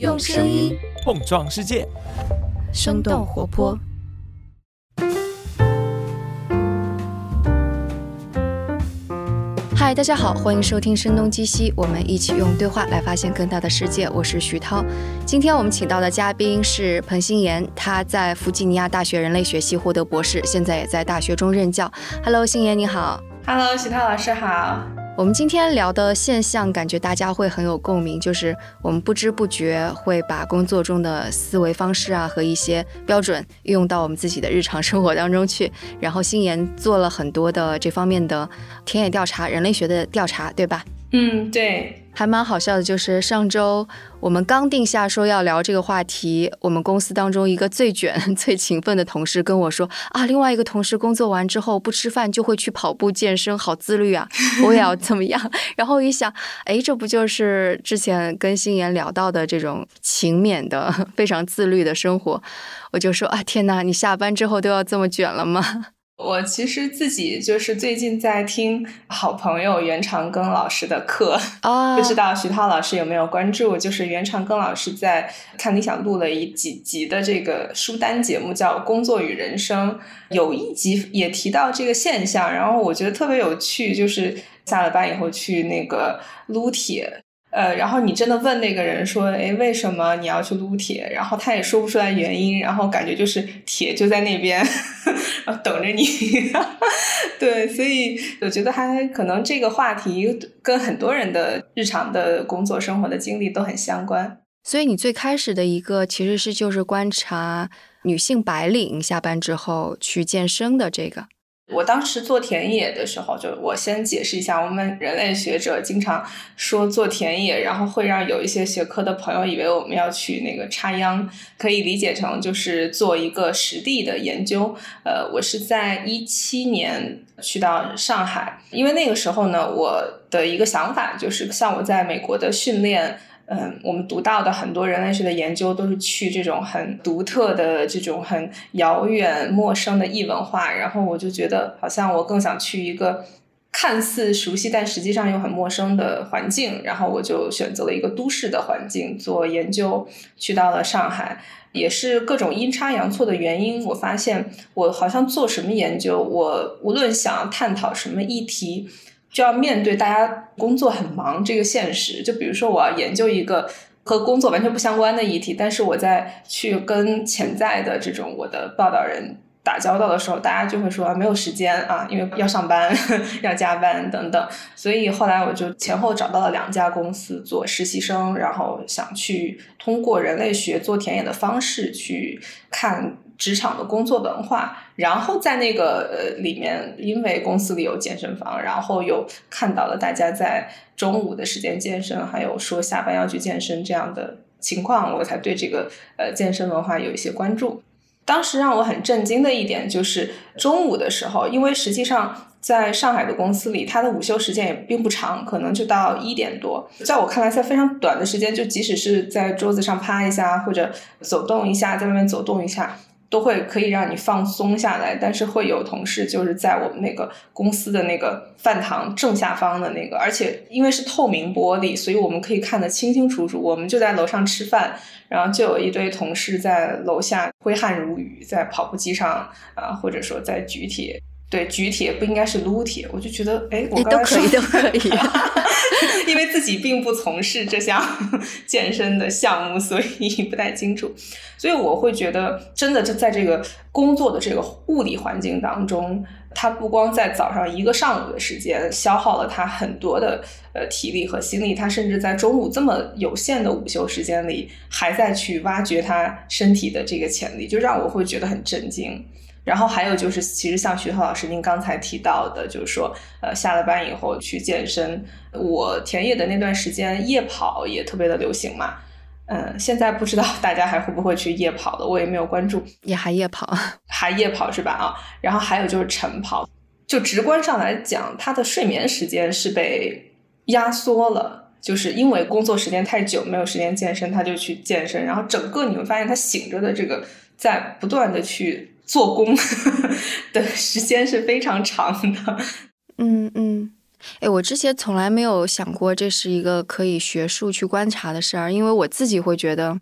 用声音碰撞世界，生动活泼。嗨，大家好，欢迎收听《声东击西》，我们一起用对话来发现更大的世界。我是徐涛，今天我们请到的嘉宾是彭新妍，他在弗吉尼亚大学人类学系获得博士，现在也在大学中任教。Hello，新妍你好。Hello，徐涛老师好。我们今天聊的现象，感觉大家会很有共鸣，就是我们不知不觉会把工作中的思维方式啊和一些标准运用到我们自己的日常生活当中去。然后新妍做了很多的这方面的田野调查、人类学的调查，对吧？嗯，对。还蛮好笑的，就是上周我们刚定下说要聊这个话题，我们公司当中一个最卷、最勤奋的同事跟我说啊，另外一个同事工作完之后不吃饭就会去跑步健身，好自律啊，我也要怎么样？然后一想，哎，这不就是之前跟心妍聊到的这种勤勉的、非常自律的生活？我就说啊，天哪，你下班之后都要这么卷了吗？我其实自己就是最近在听好朋友袁长庚老师的课 啊，不知道徐涛老师有没有关注？就是袁长庚老师在看理想录了一几集的这个书单节目，叫《工作与人生》，有一集也提到这个现象，然后我觉得特别有趣，就是下了班以后去那个撸铁。呃，然后你真的问那个人说，哎，为什么你要去撸铁？然后他也说不出来原因，然后感觉就是铁就在那边 等着你。对，所以我觉得还可能这个话题跟很多人的日常的工作生活的经历都很相关。所以你最开始的一个其实是就是观察女性白领下班之后去健身的这个。我当时做田野的时候，就我先解释一下，我们人类学者经常说做田野，然后会让有一些学科的朋友以为我们要去那个插秧，可以理解成就是做一个实地的研究。呃，我是在一七年去到上海，因为那个时候呢，我的一个想法就是像我在美国的训练。嗯，我们读到的很多人类学的研究都是去这种很独特的、这种很遥远、陌生的异文化，然后我就觉得好像我更想去一个看似熟悉但实际上又很陌生的环境，然后我就选择了一个都市的环境做研究，去到了上海，也是各种阴差阳错的原因，我发现我好像做什么研究，我无论想探讨什么议题。就要面对大家工作很忙这个现实。就比如说，我要研究一个和工作完全不相关的议题，但是我在去跟潜在的这种我的报道人打交道的时候，大家就会说没有时间啊，因为要上班、要加班等等。所以后来我就前后找到了两家公司做实习生，然后想去通过人类学做田野的方式去看。职场的工作文化，然后在那个呃里面，因为公司里有健身房，然后又看到了大家在中午的时间健身，还有说下班要去健身这样的情况，我才对这个呃健身文化有一些关注。当时让我很震惊的一点就是中午的时候，因为实际上在上海的公司里，他的午休时间也并不长，可能就到一点多。在我看来，在非常短的时间，就即使是在桌子上趴一下，或者走动一下，在外面走动一下。都会可以让你放松下来，但是会有同事就是在我们那个公司的那个饭堂正下方的那个，而且因为是透明玻璃，所以我们可以看得清清楚楚。我们就在楼上吃饭，然后就有一堆同事在楼下挥汗如雨，在跑步机上啊，或者说在举铁。对，举铁不应该是撸铁，我就觉得，哎，我都可以，都可以，因为自己并不从事这项 健身的项目，所以不太清楚。所以我会觉得，真的就在这个工作的这个物理环境当中，他不光在早上一个上午的时间消耗了他很多的呃体力和心力，他甚至在中午这么有限的午休时间里，还在去挖掘他身体的这个潜力，就让我会觉得很震惊。然后还有就是，其实像徐涛老师您刚才提到的，就是说，呃，下了班以后去健身。我田野的那段时间，夜跑也特别的流行嘛。嗯，现在不知道大家还会不会去夜跑了，我也没有关注。也还夜跑，还夜跑是吧？啊，然后还有就是晨跑，就直观上来讲，他的睡眠时间是被压缩了，就是因为工作时间太久，没有时间健身，他就去健身。然后整个你会发现，他醒着的这个在不断的去。做工 的时间是非常长的，嗯嗯，哎，我之前从来没有想过这是一个可以学术去观察的事儿，因为我自己会觉得，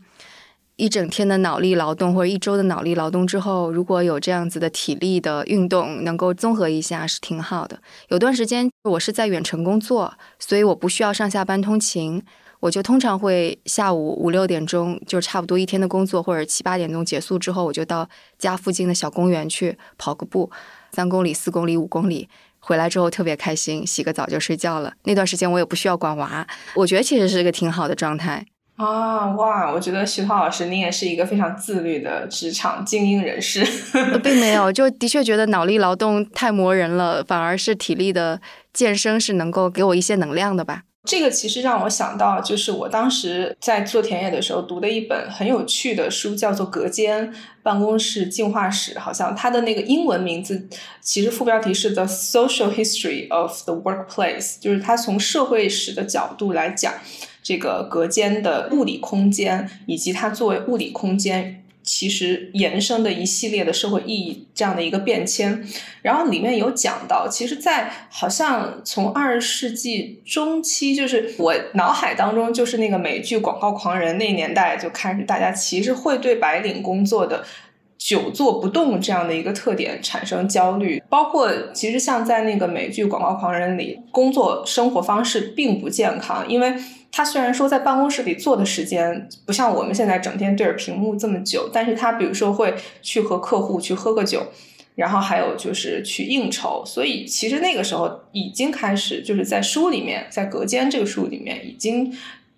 一整天的脑力劳动或者一周的脑力劳动之后，如果有这样子的体力的运动，能够综合一下是挺好的。有段时间我是在远程工作，所以我不需要上下班通勤，我就通常会下午五六点钟，就差不多一天的工作或者七八点钟结束之后，我就到家附近的小公园去跑个步，三公里、四公里、五公里。回来之后特别开心，洗个澡就睡觉了。那段时间我也不需要管娃，我觉得其实是一个挺好的状态啊！哇，我觉得徐涛老师你也是一个非常自律的职场精英人士，并没有，就的确觉得脑力劳动太磨人了，反而是体力的健身是能够给我一些能量的吧。这个其实让我想到，就是我当时在做田野的时候读的一本很有趣的书，叫做《隔间办公室进化史》。好像它的那个英文名字，其实副标题是 The Social History of the Workplace，就是它从社会史的角度来讲这个隔间的物理空间，以及它作为物理空间。其实延伸的一系列的社会意义这样的一个变迁，然后里面有讲到，其实，在好像从二十世纪中期，就是我脑海当中就是那个美剧《广告狂人》那年代就开始，大家其实会对白领工作的久坐不动这样的一个特点产生焦虑，包括其实像在那个美剧《广告狂人》里，工作生活方式并不健康，因为。他虽然说在办公室里坐的时间不像我们现在整天对着屏幕这么久，但是他比如说会去和客户去喝个酒，然后还有就是去应酬，所以其实那个时候已经开始就是在书里面，在隔间这个书里面已经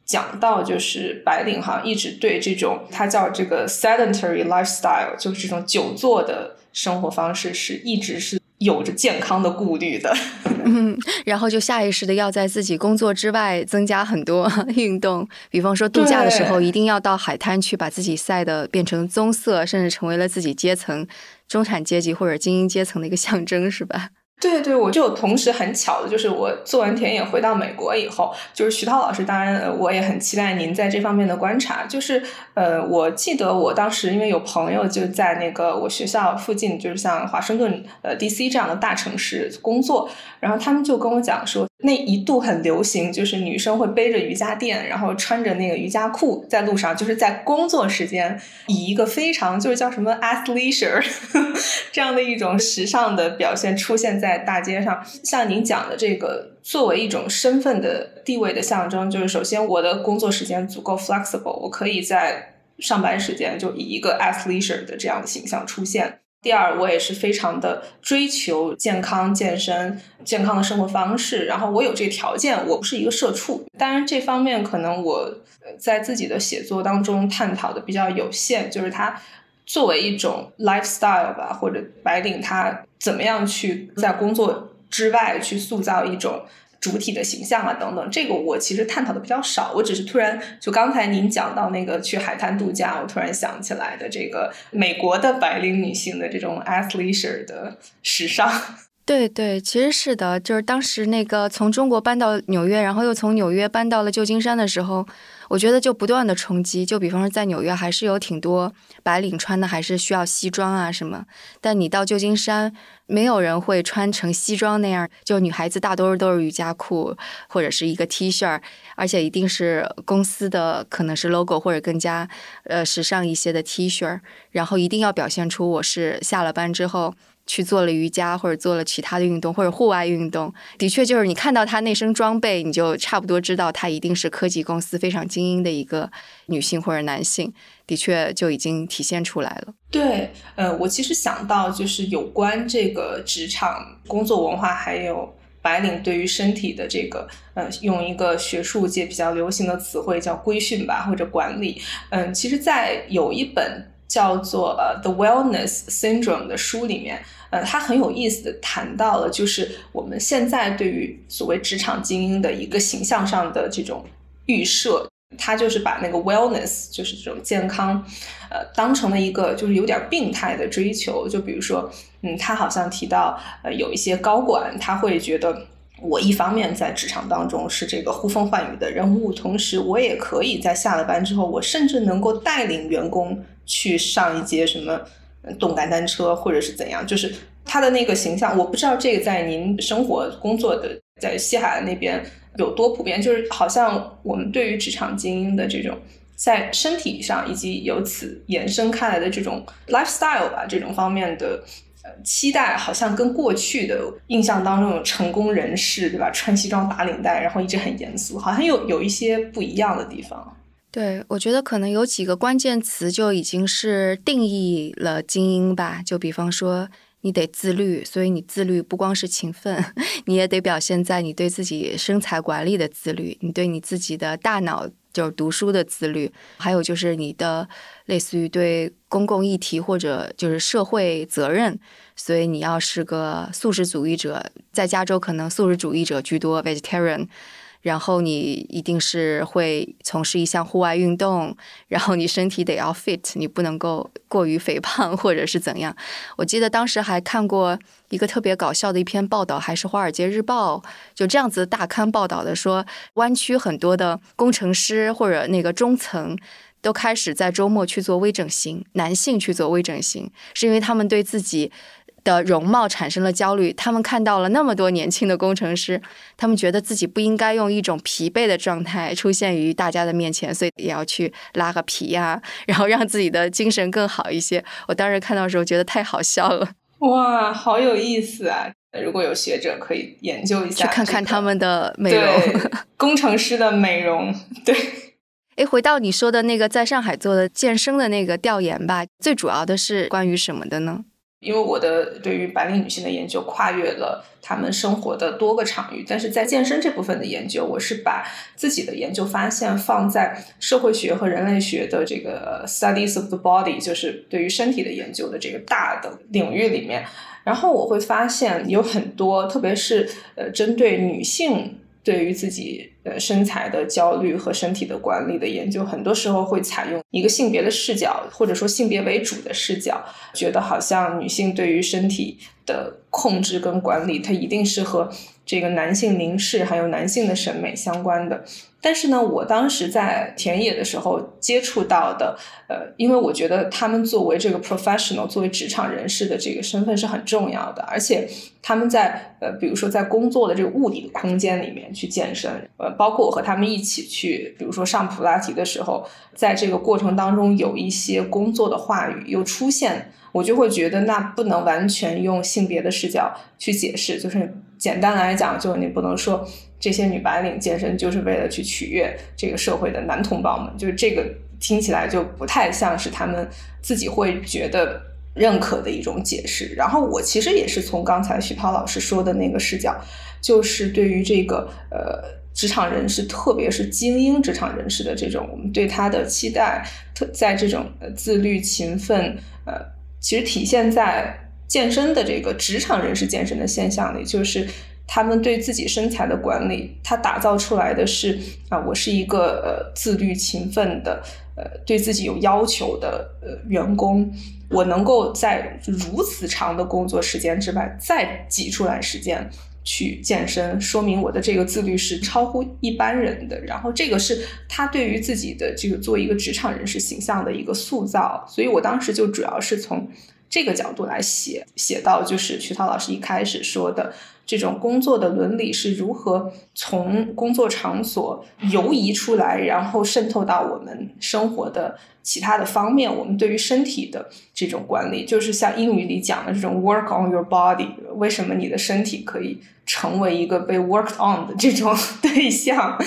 讲到，就是白领哈一直对这种他叫这个 sedentary lifestyle，就是这种久坐的生活方式是一直是。有着健康的顾虑的，嗯，然后就下意识的要在自己工作之外增加很多运动，比方说度假的时候一定要到海滩去把自己晒的变成棕色，甚至成为了自己阶层中产阶级或者精英阶层的一个象征，是吧？对对，我就同时很巧的，就是我做完田野回到美国以后，就是徐涛老师，当然我也很期待您在这方面的观察。就是呃，我记得我当时因为有朋友就在那个我学校附近，就是像华盛顿、呃 DC 这样的大城市工作，然后他们就跟我讲说，那一度很流行，就是女生会背着瑜伽垫，然后穿着那个瑜伽裤在路上，就是在工作时间以一个非常就是叫什么 athleisure 这样的一种时尚的表现出现在。在大街上，像您讲的这个，作为一种身份的地位的象征，就是首先我的工作时间足够 flexible，我可以在上班时间就以一个 athleisure 的这样的形象出现。第二，我也是非常的追求健康、健身、健康的生活方式，然后我有这个条件，我不是一个社畜。当然，这方面可能我在自己的写作当中探讨的比较有限，就是它。作为一种 lifestyle 吧，或者白领他怎么样去在工作之外去塑造一种主体的形象啊，等等，这个我其实探讨的比较少。我只是突然就刚才您讲到那个去海滩度假，我突然想起来的这个美国的白领女性的这种 athleisure 的时尚。对对，其实是的，就是当时那个从中国搬到纽约，然后又从纽约搬到了旧金山的时候。我觉得就不断的冲击，就比方说在纽约还是有挺多白领穿的还是需要西装啊什么，但你到旧金山，没有人会穿成西装那样，就女孩子大多数都是瑜伽裤或者是一个 T 恤，而且一定是公司的可能是 logo 或者更加呃时尚一些的 T 恤，然后一定要表现出我是下了班之后。去做了瑜伽，或者做了其他的运动，或者户外运动，的确就是你看到她那身装备，你就差不多知道她一定是科技公司非常精英的一个女性或者男性，的确就已经体现出来了。对，呃，我其实想到就是有关这个职场工作文化，还有白领对于身体的这个，呃，用一个学术界比较流行的词汇叫规训吧，或者管理。嗯，其实，在有一本。叫做呃《The Wellness Syndrome》的书里面，呃，他很有意思的谈到了，就是我们现在对于所谓职场精英的一个形象上的这种预设，他就是把那个 wellness，就是这种健康，呃，当成了一个就是有点病态的追求。就比如说，嗯，他好像提到，呃，有一些高管他会觉得。我一方面在职场当中是这个呼风唤雨的人物，同时我也可以在下了班之后，我甚至能够带领员工去上一节什么动感单车，或者是怎样。就是他的那个形象，我不知道这个在您生活工作的在西海岸那边有多普遍，就是好像我们对于职场精英的这种在身体上以及由此延伸开来的这种 lifestyle 吧，这种方面的期待，好像跟过去的印象当中有成功人士，对吧？穿西装打领带，然后一直很严肃，好像有有一些不一样的地方。对，我觉得可能有几个关键词就已经是定义了精英吧。就比方说，你得自律，所以你自律不光是勤奋，你也得表现在你对自己身材管理的自律，你对你自己的大脑就是读书的自律，还有就是你的类似于对公共议题或者就是社会责任，所以你要是个素食主义者，在加州可能素食主义者居多，vegetarian。然后你一定是会从事一项户外运动，然后你身体得要 fit，你不能够过于肥胖或者是怎样。我记得当时还看过一个特别搞笑的一篇报道，还是《华尔街日报》就这样子大刊报道的，说湾区很多的工程师或者那个中层都开始在周末去做微整形，男性去做微整形，是因为他们对自己。的容貌产生了焦虑，他们看到了那么多年轻的工程师，他们觉得自己不应该用一种疲惫的状态出现于大家的面前，所以也要去拉个皮呀，然后让自己的精神更好一些。我当时看到的时候觉得太好笑了，哇，好有意思啊！如果有学者可以研究一下，去看看他们的美容，工程师的美容，对。哎，回到你说的那个在上海做的健身的那个调研吧，最主要的是关于什么的呢？因为我的对于白领女性的研究跨越了她们生活的多个场域，但是在健身这部分的研究，我是把自己的研究发现放在社会学和人类学的这个 studies of the body，就是对于身体的研究的这个大的领域里面，然后我会发现有很多，特别是呃针对女性。对于自己呃身材的焦虑和身体的管理的研究，很多时候会采用一个性别的视角，或者说性别为主的视角，觉得好像女性对于身体的控制跟管理，它一定是和这个男性凝视还有男性的审美相关的。但是呢，我当时在田野的时候接触到的，呃，因为我觉得他们作为这个 professional，作为职场人士的这个身份是很重要的，而且他们在呃，比如说在工作的这个物理的空间里面去健身，呃，包括我和他们一起去，比如说上普拉提的时候，在这个过程当中有一些工作的话语又出现，我就会觉得那不能完全用性别的视角去解释，就是简单来讲，就是你不能说。这些女白领健身就是为了去取悦这个社会的男同胞们，就是这个听起来就不太像是他们自己会觉得认可的一种解释。然后我其实也是从刚才徐涛老师说的那个视角，就是对于这个呃职场人士，特别是精英职场人士的这种我们对他的期待，特在这种自律勤奋，呃，其实体现在健身的这个职场人士健身的现象里，就是。他们对自己身材的管理，他打造出来的是啊，我是一个呃自律勤奋的呃对自己有要求的呃员工，我能够在如此长的工作时间之外再挤出来时间去健身，说明我的这个自律是超乎一般人的。然后这个是他对于自己的这个做一个职场人士形象的一个塑造，所以我当时就主要是从这个角度来写，写到就是徐涛老师一开始说的。这种工作的伦理是如何从工作场所游移出来，然后渗透到我们生活的其他的方面？我们对于身体的这种管理，就是像英语里讲的这种 “work on your body”。为什么你的身体可以成为一个被 worked on 的这种 对象？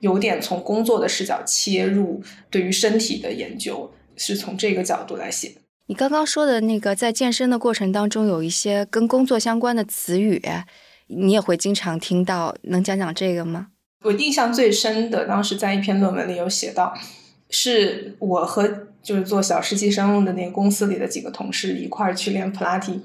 有点从工作的视角切入，对于身体的研究是从这个角度来写。你刚刚说的那个，在健身的过程当中有一些跟工作相关的词语，你也会经常听到，能讲讲这个吗？我印象最深的，当时在一篇论文里有写到，是我和就是做小实习生的那个公司里的几个同事一块儿去练普拉提。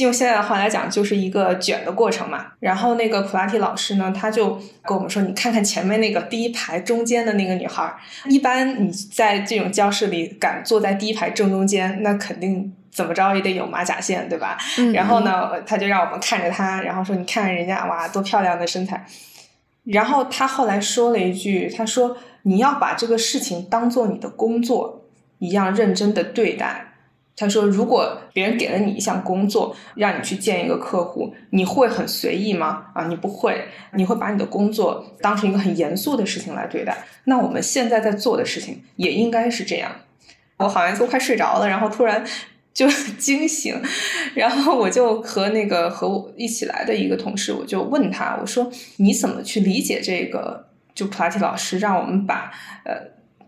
用现在的话来讲，就是一个卷的过程嘛。然后那个普拉提老师呢，他就跟我们说：“你看看前面那个第一排中间的那个女孩，一般你在这种教室里敢坐在第一排正中间，那肯定怎么着也得有马甲线，对吧？”然后呢，他就让我们看着她，然后说：“你看人家哇，多漂亮的身材。”然后他后来说了一句：“他说你要把这个事情当做你的工作一样认真的对待。”他说：“如果别人给了你一项工作，让你去见一个客户，你会很随意吗？啊，你不会，你会把你的工作当成一个很严肃的事情来对待。那我们现在在做的事情也应该是这样。”我好像都快睡着了，然后突然就 惊醒，然后我就和那个和我一起来的一个同事，我就问他，我说：“你怎么去理解这个？就普拉提老师让我们把呃。”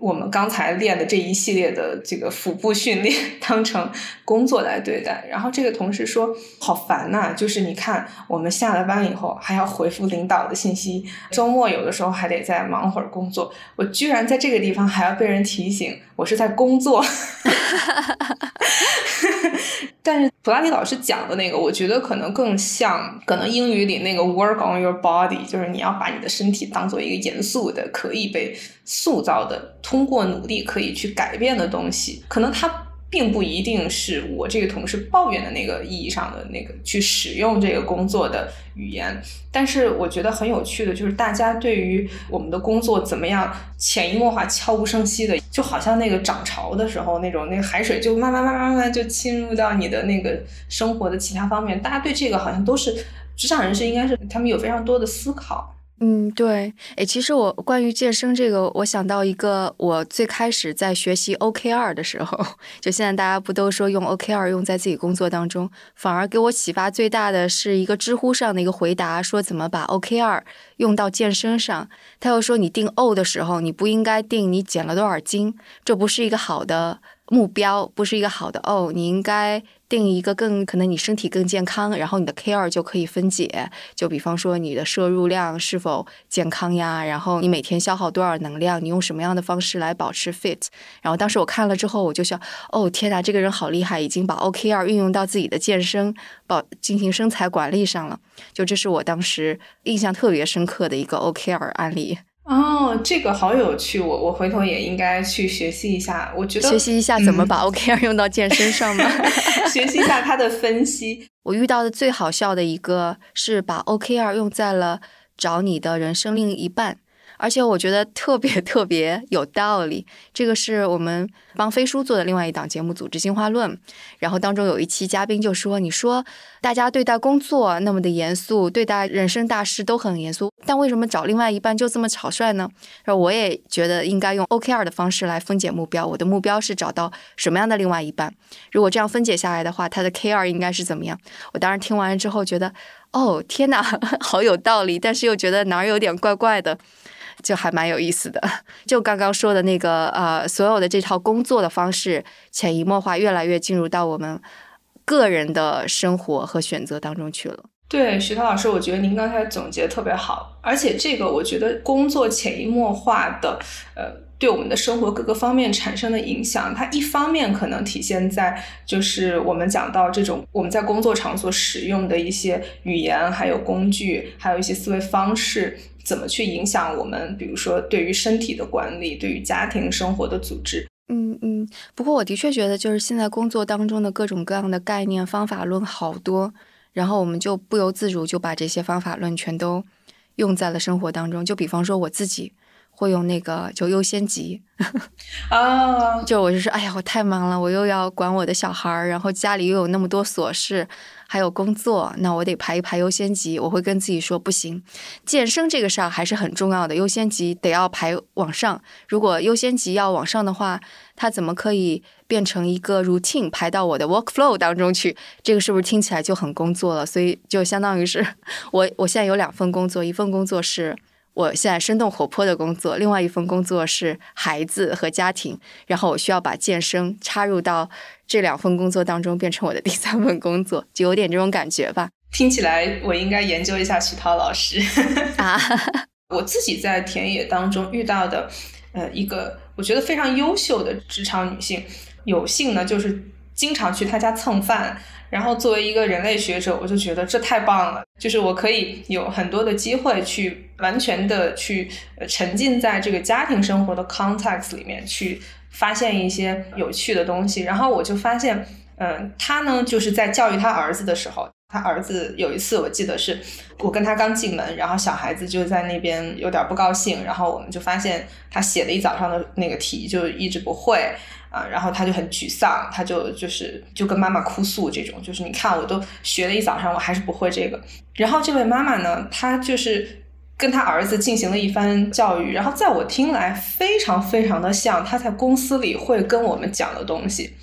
我们刚才练的这一系列的这个腹部训练 当成工作来对待，然后这个同事说好烦呐，就是你看我们下了班以后还要回复领导的信息，周末有的时候还得再忙会儿工作，我居然在这个地方还要被人提醒我是在工作。但是普拉提老师讲的那个，我觉得可能更像，可能英语里那个 work on your body，就是你要把你的身体当做一个严肃的、可以被塑造的、通过努力可以去改变的东西。可能它并不一定是我这个同事抱怨的那个意义上的那个去使用这个工作的语言，但是我觉得很有趣的就是大家对于我们的工作怎么样潜移默化、悄无声息的，就好像那个涨潮的时候那种那个海水就慢慢慢慢慢慢就侵入到你的那个生活的其他方面，大家对这个好像都是职场人士，应该是他们有非常多的思考。嗯，对，哎，其实我关于健身这个，我想到一个，我最开始在学习 OKR 的时候，就现在大家不都说用 OKR 用在自己工作当中，反而给我启发最大的是一个知乎上的一个回答，说怎么把 OKR 用到健身上。他又说，你定 O 的时候，你不应该定你减了多少斤，这不是一个好的。目标不是一个好的哦，你应该定一个更可能你身体更健康，然后你的 K 二就可以分解。就比方说你的摄入量是否健康呀，然后你每天消耗多少能量，你用什么样的方式来保持 fit。然后当时我看了之后，我就想，哦天哪，这个人好厉害，已经把 OKR 运用到自己的健身保进行身材管理上了。就这是我当时印象特别深刻的一个 OKR 案例。哦，这个好有趣，我我回头也应该去学习一下。我觉得学习一下怎么把 OKR 用到健身上吗？学习一下他的分析。我遇到的最好笑的一个是把 OKR 用在了找你的人生另一半。而且我觉得特别 特别有道理，这个是我们帮飞书做的另外一档节目《组织进化论》，然后当中有一期嘉宾就说：“你说大家对待工作那么的严肃，对待人生大事都很严肃，但为什么找另外一半就这么草率呢？”说我也觉得应该用 OKR 的方式来分解目标，我的目标是找到什么样的另外一半？如果这样分解下来的话，他的 KR 应该是怎么样？我当时听完了之后觉得，哦天哪，好有道理，但是又觉得哪儿有点怪怪的。就还蛮有意思的，就刚刚说的那个呃，所有的这套工作的方式，潜移默化，越来越进入到我们个人的生活和选择当中去了。对，徐涛老师，我觉得您刚才总结特别好，而且这个我觉得工作潜移默化的呃，对我们的生活各个方面产生的影响，它一方面可能体现在就是我们讲到这种我们在工作场所使用的一些语言，还有工具，还有一些思维方式。怎么去影响我们？比如说，对于身体的管理，对于家庭生活的组织。嗯嗯。不过，我的确觉得，就是现在工作当中的各种各样的概念、方法论好多，然后我们就不由自主就把这些方法论全都用在了生活当中。就比方说，我自己会用那个就优先级 啊，就我就说，哎呀，我太忙了，我又要管我的小孩儿，然后家里又有那么多琐事。还有工作，那我得排一排优先级。我会跟自己说，不行，健身这个事儿还是很重要的，优先级得要排往上。如果优先级要往上的话，它怎么可以变成一个 routine 排到我的 work flow 当中去？这个是不是听起来就很工作了？所以就相当于是 我我现在有两份工作，一份工作是。我现在生动活泼的工作，另外一份工作是孩子和家庭，然后我需要把健身插入到这两份工作当中，变成我的第三份工作，就有点这种感觉吧。听起来我应该研究一下徐涛老师啊。我自己在田野当中遇到的，呃，一个我觉得非常优秀的职场女性，有幸呢就是经常去她家蹭饭。然后作为一个人类学者，我就觉得这太棒了，就是我可以有很多的机会去完全的去沉浸在这个家庭生活的 context 里面，去发现一些有趣的东西。然后我就发现，嗯，他呢就是在教育他儿子的时候，他儿子有一次，我记得是我跟他刚进门，然后小孩子就在那边有点不高兴，然后我们就发现他写了一早上的那个题就一直不会啊，然后他就很沮丧，他就就是就跟妈妈哭诉这种，就是你看我都学了一早上，我还是不会这个。然后这位妈妈呢，她就是跟他儿子进行了一番教育，然后在我听来非常非常的像他在公司里会跟我们讲的东西。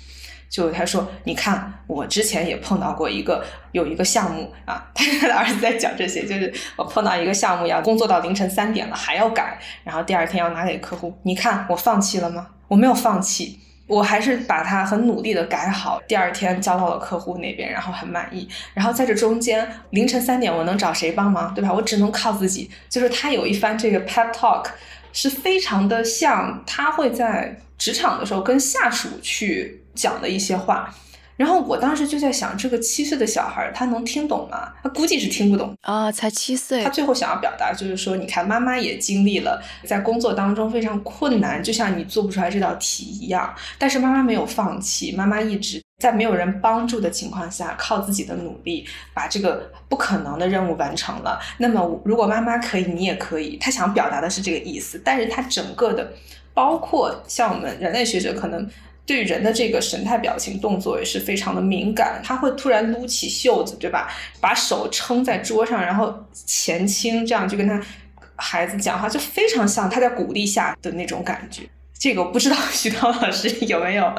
就他说，你看，我之前也碰到过一个有一个项目啊，他他的儿子在讲这些，就是我碰到一个项目要工作到凌晨三点了还要改，然后第二天要拿给客户，你看我放弃了吗？我没有放弃，我还是把它很努力的改好，第二天交到了客户那边，然后很满意。然后在这中间凌晨三点我能找谁帮忙，对吧？我只能靠自己。就是他有一番这个 pep talk，是非常的像他会在职场的时候跟下属去。讲的一些话，然后我当时就在想，这个七岁的小孩他能听懂吗？他估计是听不懂啊，才七岁。他最后想要表达就是说，你看妈妈也经历了在工作当中非常困难，就像你做不出来这道题一样，但是妈妈没有放弃，妈妈一直在没有人帮助的情况下，靠自己的努力把这个不可能的任务完成了。那么如果妈妈可以，你也可以。他想表达的是这个意思，但是他整个的，包括像我们人类学者可能。对人的这个神态、表情、动作也是非常的敏感，他会突然撸起袖子，对吧？把手撑在桌上，然后前倾，这样就跟他孩子讲话，就非常像他在鼓励下的那种感觉。这个我不知道 徐涛老师有没有。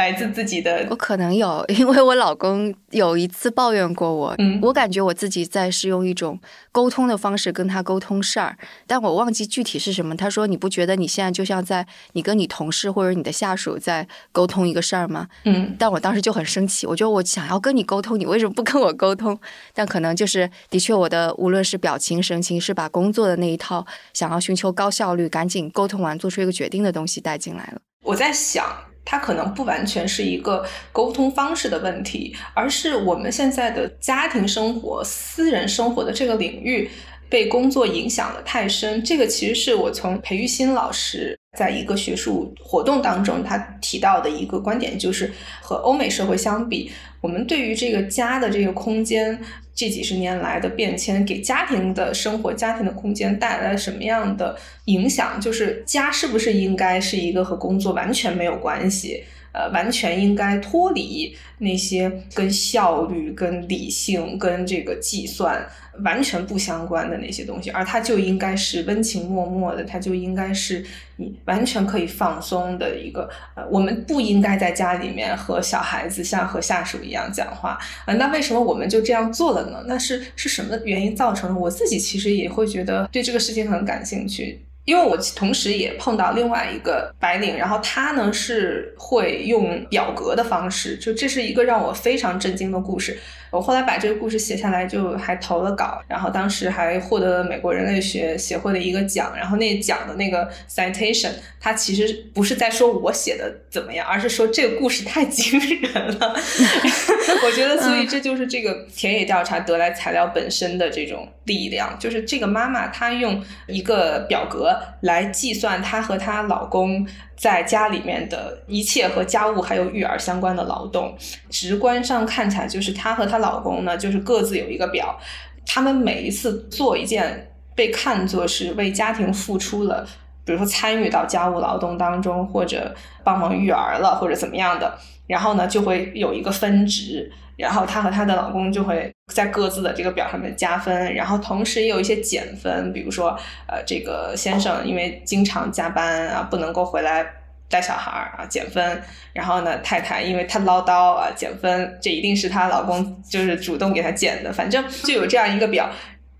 来自自己的，我可能有，因为我老公有一次抱怨过我，嗯，我感觉我自己在是用一种沟通的方式跟他沟通事儿，但我忘记具体是什么。他说：“你不觉得你现在就像在你跟你同事或者你的下属在沟通一个事儿吗？”嗯，但我当时就很生气，我觉得我想要跟你沟通，你为什么不跟我沟通？但可能就是的确，我的无论是表情神情，是把工作的那一套想要寻求高效率、赶紧沟通完做出一个决定的东西带进来了。我在想。它可能不完全是一个沟通方式的问题，而是我们现在的家庭生活、私人生活的这个领域被工作影响的太深。这个其实是我从裴玉新老师在一个学术活动当中他提到的一个观点，就是和欧美社会相比，我们对于这个家的这个空间。这几十年来的变迁，给家庭的生活、家庭的空间带来了什么样的影响？就是家是不是应该是一个和工作完全没有关系？呃，完全应该脱离那些跟效率、跟理性、跟这个计算完全不相关的那些东西，而它就应该是温情脉脉的，它就应该是你完全可以放松的一个。呃，我们不应该在家里面和小孩子像和下属一样讲话。呃，那为什么我们就这样做了呢？那是是什么原因造成的？我自己其实也会觉得对这个事情很感兴趣。因为我同时也碰到另外一个白领，然后他呢是会用表格的方式，就这是一个让我非常震惊的故事。我后来把这个故事写下来，就还投了稿，然后当时还获得了美国人类学协会的一个奖。然后那奖的那个 citation，它其实不是在说我写的怎么样，而是说这个故事太惊人了。我觉得，所以这就是这个田野调查得来材料本身的这种力量，就是这个妈妈她用一个表格来计算她和她老公。在家里面的一切和家务还有育儿相关的劳动，直观上看起来就是她和她老公呢，就是各自有一个表，他们每一次做一件被看作是为家庭付出了，比如说参与到家务劳动当中，或者帮忙育儿了，或者怎么样的，然后呢就会有一个分值，然后她和她的老公就会在各自的这个表上面加分，然后同时也有一些减分，比如说呃这个先生因为经常加班啊，不能够回来。带小孩儿啊，减分。然后呢，太太因为她唠叨啊，减分。这一定是她老公就是主动给她减的。反正就有这样一个表。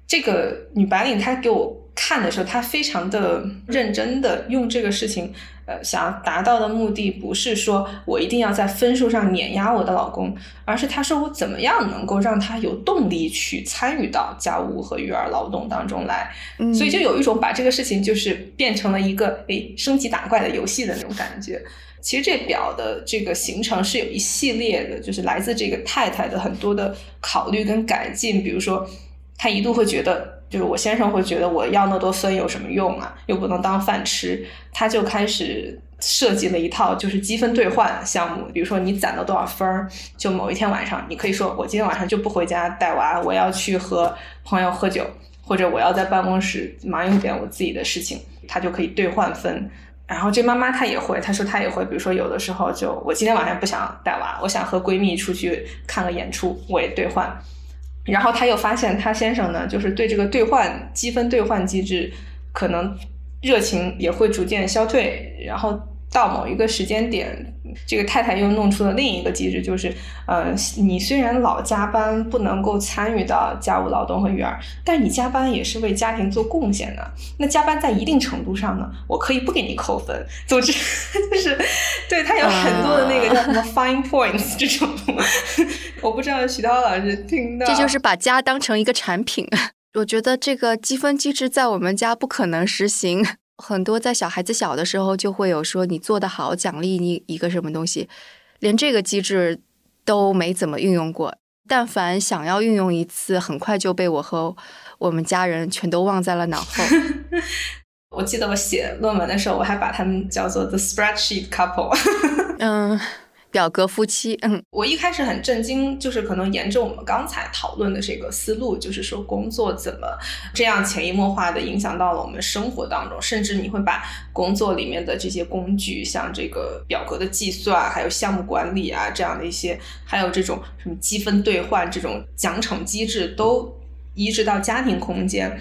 这个女白领她给我。看的时候，她非常的认真的用这个事情，呃，想要达到的目的不是说我一定要在分数上碾压我的老公，而是他说我怎么样能够让他有动力去参与到家务和育儿劳动当中来，所以就有一种把这个事情就是变成了一个诶升级打怪的游戏的那种感觉。其实这表的这个形成是有一系列的，就是来自这个太太的很多的考虑跟改进，比如说她一度会觉得。就是我先生会觉得我要那么多分有什么用啊？又不能当饭吃，他就开始设计了一套就是积分兑换项目，比如说你攒了多少分儿，就某一天晚上，你可以说我今天晚上就不回家带娃，我要去和朋友喝酒，或者我要在办公室忙一点我自己的事情，他就可以兑换分。然后这妈妈她也会，她说她也会，比如说有的时候就我今天晚上不想带娃，我想和闺蜜出去看个演出，我也兑换。然后他又发现他先生呢，就是对这个兑换积分兑换机制可能热情也会逐渐消退，然后。到某一个时间点，这个太太又弄出了另一个机制，就是，呃，你虽然老加班，不能够参与到家务劳动和育儿，但你加班也是为家庭做贡献的。那加班在一定程度上呢，我可以不给你扣分。总之，就是对他有很多的那个叫什么 fine points 这种，我不知道徐涛老师听到，这就是把家当成一个产品。我觉得这个积分机制在我们家不可能实行。很多在小孩子小的时候就会有说你做得好奖励你一个什么东西，连这个机制都没怎么运用过。但凡想要运用一次，很快就被我和我们家人全都忘在了脑后。我记得我写论文的时候，我还把他们叫做 the spreadsheet couple。嗯。表格夫妻，嗯，我一开始很震惊，就是可能沿着我们刚才讨论的这个思路，就是说工作怎么这样潜移默化的影响到了我们生活当中，甚至你会把工作里面的这些工具，像这个表格的计算，还有项目管理啊这样的一些，还有这种什么积分兑换这种奖惩机制，都移植到家庭空间。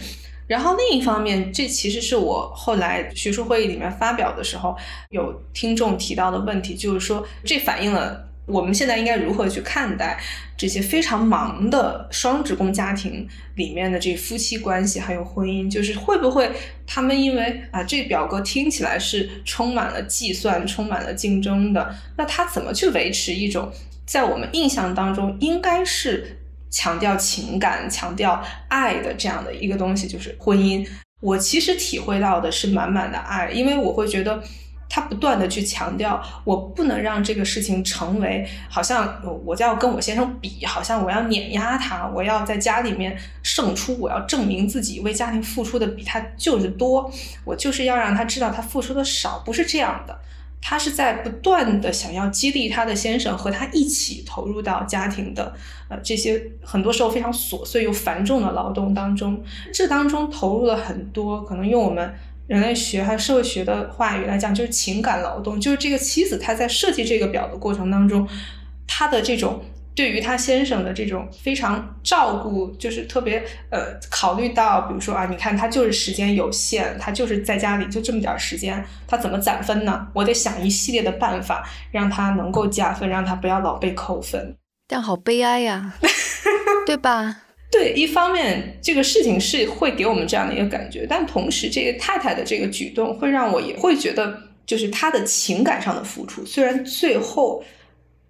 然后另一方面，这其实是我后来学术会议里面发表的时候，有听众提到的问题，就是说这反映了我们现在应该如何去看待这些非常忙的双职工家庭里面的这夫妻关系还有婚姻，就是会不会他们因为啊这表格听起来是充满了计算、充满了竞争的，那他怎么去维持一种在我们印象当中应该是？强调情感、强调爱的这样的一个东西，就是婚姻。我其实体会到的是满满的爱，因为我会觉得他不断的去强调，我不能让这个事情成为好像我要跟我先生比，好像我要碾压他，我要在家里面胜出，我要证明自己为家庭付出的比他就是多，我就是要让他知道他付出的少，不是这样的。她是在不断的想要激励她的先生和她一起投入到家庭的，呃，这些很多时候非常琐碎又繁重的劳动当中，这当中投入了很多，可能用我们人类学还有社会学的话语来讲，就是情感劳动，就是这个妻子她在设计这个表的过程当中，她的这种。对于他先生的这种非常照顾，就是特别呃考虑到，比如说啊，你看他就是时间有限，他就是在家里就这么点时间，他怎么攒分呢？我得想一系列的办法让他能够加分，让他不要老被扣分。但好悲哀呀，对吧？对，一方面这个事情是会给我们这样的一个感觉，但同时这个太太的这个举动会让我也会觉得，就是他的情感上的付出，虽然最后。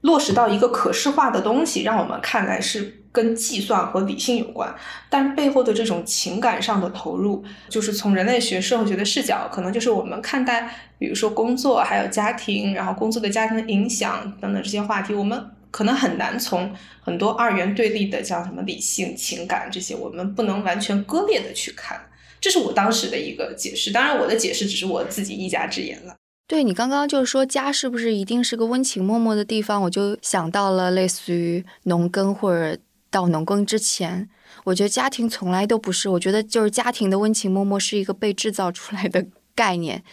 落实到一个可视化的东西，让我们看来是跟计算和理性有关，但背后的这种情感上的投入，就是从人类学、社会学的视角，可能就是我们看待，比如说工作，还有家庭，然后工作的家庭的影响等等这些话题，我们可能很难从很多二元对立的，像什么理性、情感这些，我们不能完全割裂的去看。这是我当时的一个解释，当然我的解释只是我自己一家之言了。对你刚刚就是说家是不是一定是个温情脉脉的地方？我就想到了类似于农耕或者到农耕之前，我觉得家庭从来都不是。我觉得就是家庭的温情脉脉是一个被制造出来的 概念。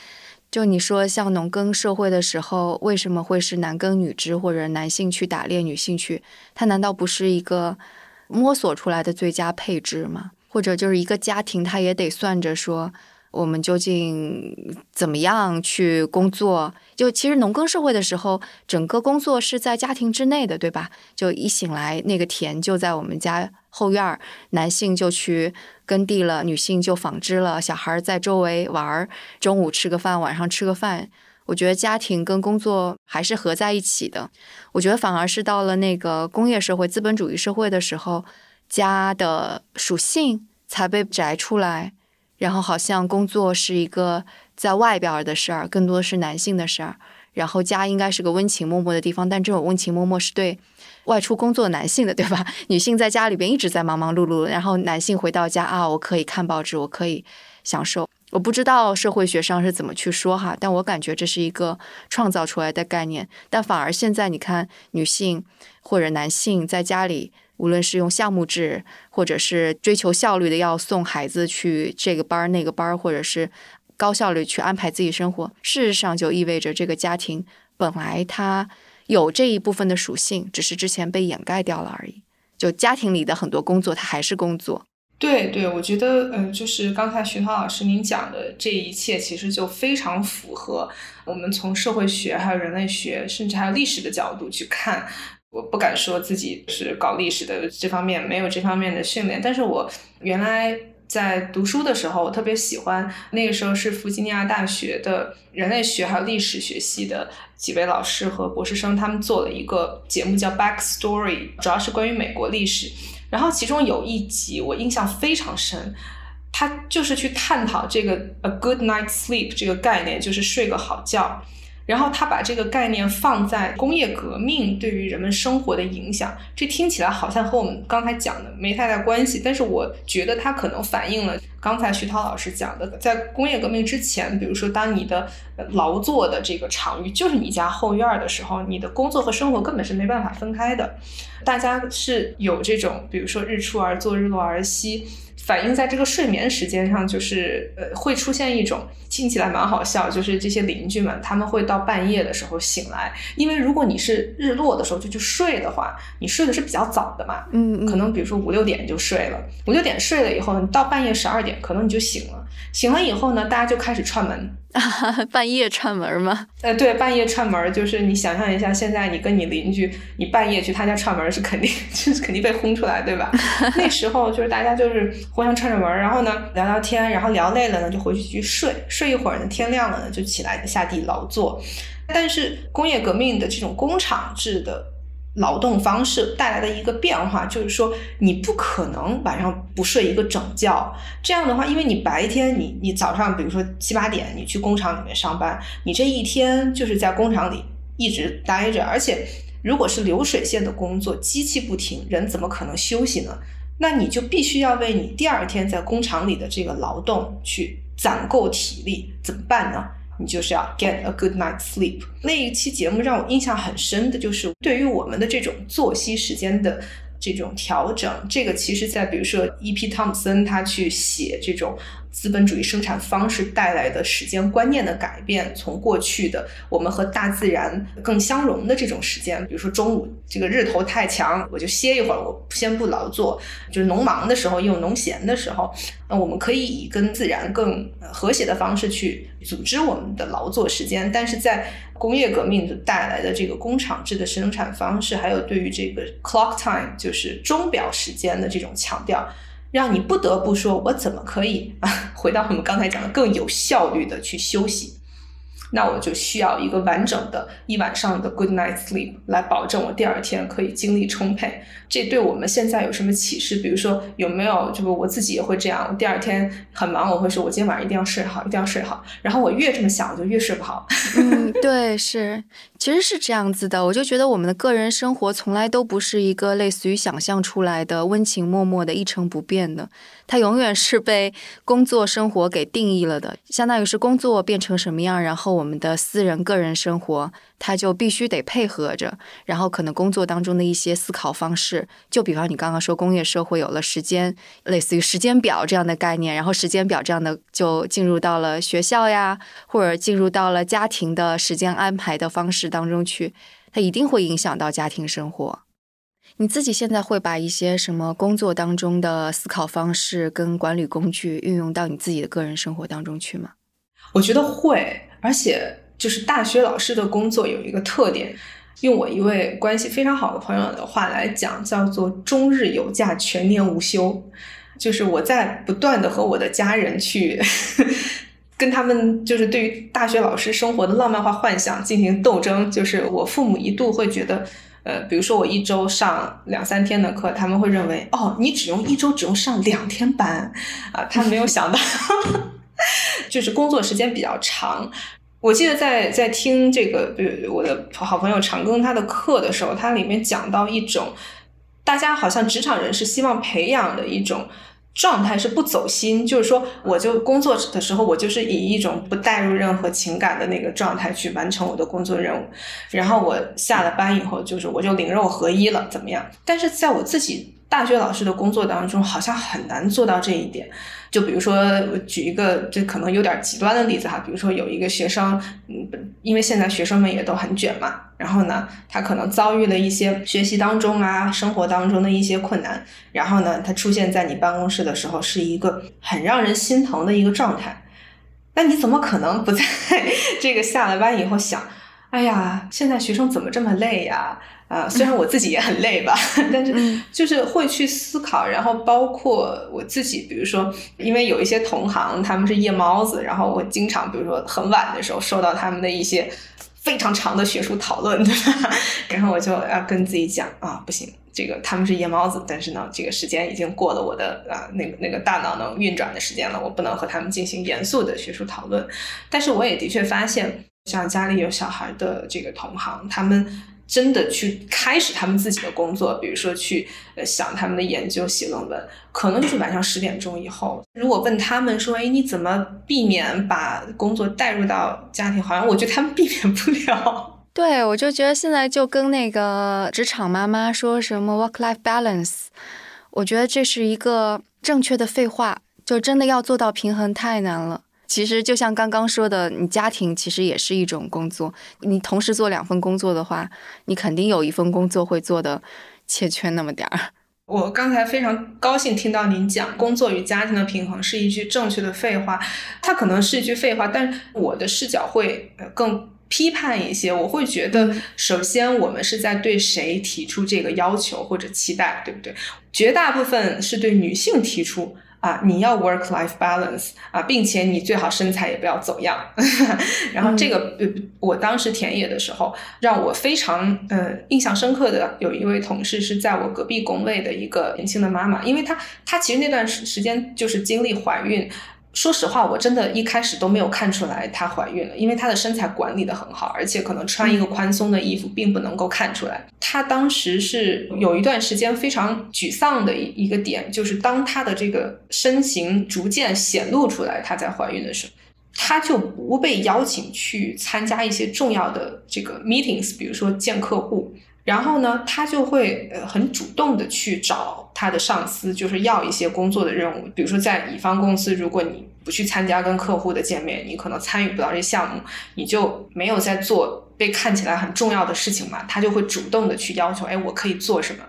就你说像农耕社会的时候，为什么会是男耕女织或者男性去打猎，女性去？它难道不是一个摸索出来的最佳配置吗？或者就是一个家庭，他也得算着说。我们究竟怎么样去工作？就其实农耕社会的时候，整个工作是在家庭之内的，对吧？就一醒来，那个田就在我们家后院儿，男性就去耕地了，女性就纺织了，小孩在周围玩儿，中午吃个饭，晚上吃个饭。我觉得家庭跟工作还是合在一起的。我觉得反而是到了那个工业社会、资本主义社会的时候，家的属性才被摘出来。然后好像工作是一个在外边的事儿，更多的是男性的事儿。然后家应该是个温情脉脉的地方，但这种温情脉脉是对外出工作男性的，对吧？女性在家里边一直在忙忙碌碌，然后男性回到家啊，我可以看报纸，我可以享受。我不知道社会学上是怎么去说哈，但我感觉这是一个创造出来的概念。但反而现在你看，女性或者男性在家里，无论是用项目制，或者是追求效率的要送孩子去这个班儿那个班儿，或者是高效率去安排自己生活，事实上就意味着这个家庭本来它有这一部分的属性，只是之前被掩盖掉了而已。就家庭里的很多工作，它还是工作。对对，我觉得，嗯，就是刚才徐涛老师您讲的这一切，其实就非常符合我们从社会学、还有人类学，甚至还有历史的角度去看。我不敢说自己是搞历史的这方面没有这方面的训练，但是我原来在读书的时候，我特别喜欢那个时候是弗吉尼亚大学的人类学还有历史学系的几位老师和博士生，他们做了一个节目叫《Back Story》，主要是关于美国历史。然后其中有一集我印象非常深，他就是去探讨这个 a good night sleep 这个概念，就是睡个好觉。然后他把这个概念放在工业革命对于人们生活的影响，这听起来好像和我们刚才讲的没太大关系，但是我觉得它可能反映了刚才徐涛老师讲的，在工业革命之前，比如说当你的劳作的这个场域就是你家后院的时候，你的工作和生活根本是没办法分开的，大家是有这种，比如说日出而作，日落而息。反映在这个睡眠时间上，就是呃，会出现一种听起来蛮好笑，就是这些邻居们他们会到半夜的时候醒来，因为如果你是日落的时候就去睡的话，你睡的是比较早的嘛，嗯，可能比如说五六点就睡了，五六点睡了以后，你到半夜十二点可能你就醒了，醒了以后呢，大家就开始串门。半夜串门吗？呃，对，半夜串门就是你想象一下，现在你跟你邻居，你半夜去他家串门是肯定，就 是肯定被轰出来，对吧？那时候就是大家就是互相串着门，然后呢聊聊天，然后聊累了呢就回去去睡，睡一会儿呢天亮了呢就起来下地劳作。但是工业革命的这种工厂制的。劳动方式带来的一个变化，就是说你不可能晚上不睡一个整觉。这样的话，因为你白天你你早上比如说七八点你去工厂里面上班，你这一天就是在工厂里一直待着。而且如果是流水线的工作，机器不停，人怎么可能休息呢？那你就必须要为你第二天在工厂里的这个劳动去攒够体力，怎么办呢？你就是要 get a good night sleep。那一期节目让我印象很深的，就是对于我们的这种作息时间的这种调整。这个其实，在比如说 E.P. 汤姆森他去写这种。资本主义生产方式带来的时间观念的改变，从过去的我们和大自然更相融的这种时间，比如说中午这个日头太强，我就歇一会儿，我先不劳作。就是农忙的时候，也有农闲的时候，那我们可以以跟自然更和谐的方式去组织我们的劳作时间。但是在工业革命带来的这个工厂制的生产方式，还有对于这个 clock time，就是钟表时间的这种强调。让你不得不说，我怎么可以啊？回到我们刚才讲的，更有效率的去休息。那我就需要一个完整的一晚上的 good night sleep 来保证我第二天可以精力充沛。这对我们现在有什么启示？比如说有没有？就是我自己也会这样，我第二天很忙，我会说我今天晚上一定要睡好，一定要睡好。然后我越这么想，我就越睡不好。嗯，对，是，其实是这样子的。我就觉得我们的个人生活从来都不是一个类似于想象出来的温情脉脉的一成不变的。它永远是被工作生活给定义了的，相当于是工作变成什么样，然后我们的私人个人生活，它就必须得配合着。然后可能工作当中的一些思考方式，就比方你刚刚说工业社会有了时间，类似于时间表这样的概念，然后时间表这样的就进入到了学校呀，或者进入到了家庭的时间安排的方式当中去，它一定会影响到家庭生活。你自己现在会把一些什么工作当中的思考方式跟管理工具运用到你自己的个人生活当中去吗？我觉得会，而且就是大学老师的工作有一个特点，用我一位关系非常好的朋友的话来讲，叫做“终日有假，全年无休”。就是我在不断的和我的家人去 跟他们，就是对于大学老师生活的浪漫化幻想进行斗争。就是我父母一度会觉得。呃，比如说我一周上两三天的课，他们会认为，哦，你只用一周只用上两天班，啊，他没有想到，就是工作时间比较长。我记得在在听这个，比如我的好朋友长庚他的课的时候，他里面讲到一种，大家好像职场人是希望培养的一种状态是不走心，就是说，我就工作的时候，我就是以一种不带入任何情感的那个状态去完成我的工作任务，然后我下了班以后，就是我就灵肉合一了，怎么样？但是在我自己大学老师的工作当中，好像很难做到这一点。就比如说，举一个这可能有点极端的例子哈，比如说有一个学生，嗯，因为现在学生们也都很卷嘛，然后呢，他可能遭遇了一些学习当中啊、生活当中的一些困难，然后呢，他出现在你办公室的时候，是一个很让人心疼的一个状态。那你怎么可能不在 这个下了班以后想，哎呀，现在学生怎么这么累呀？啊，虽然我自己也很累吧，但是就是会去思考，然后包括我自己，比如说，因为有一些同行他们是夜猫子，然后我经常比如说很晚的时候收到他们的一些非常长的学术讨论，对吧？然后我就要跟自己讲啊，不行，这个他们是夜猫子，但是呢，这个时间已经过了我的啊那个那个大脑能运转的时间了，我不能和他们进行严肃的学术讨论。但是我也的确发现，像家里有小孩的这个同行，他们。真的去开始他们自己的工作，比如说去呃想他们的研究、写论文，可能就是晚上十点钟以后。如果问他们说：“哎，你怎么避免把工作带入到家庭？”好像我觉得他们避免不了。对，我就觉得现在就跟那个职场妈妈说什么 “work-life balance”，我觉得这是一个正确的废话，就真的要做到平衡太难了。其实就像刚刚说的，你家庭其实也是一种工作。你同时做两份工作的话，你肯定有一份工作会做的欠缺那么点儿。我刚才非常高兴听到您讲工作与家庭的平衡是一句正确的废话，它可能是一句废话，但是我的视角会更批判一些。我会觉得，首先我们是在对谁提出这个要求或者期待，对不对？绝大部分是对女性提出。啊，你要 work life balance 啊，并且你最好身材也不要走样。然后这个，我当时田野的时候，让我非常呃印象深刻的有一位同事是在我隔壁工位的一个年轻的妈妈，因为她她其实那段时时间就是经历怀孕。说实话，我真的一开始都没有看出来她怀孕了，因为她的身材管理的很好，而且可能穿一个宽松的衣服并不能够看出来。她当时是有一段时间非常沮丧的一一个点，就是当她的这个身形逐渐显露出来她在怀孕的时候，她就不被邀请去参加一些重要的这个 meetings，比如说见客户。然后呢，他就会呃很主动的去找他的上司，就是要一些工作的任务。比如说在乙方公司，如果你不去参加跟客户的见面，你可能参与不到这项目，你就没有在做被看起来很重要的事情嘛。他就会主动的去要求，哎，我可以做什么？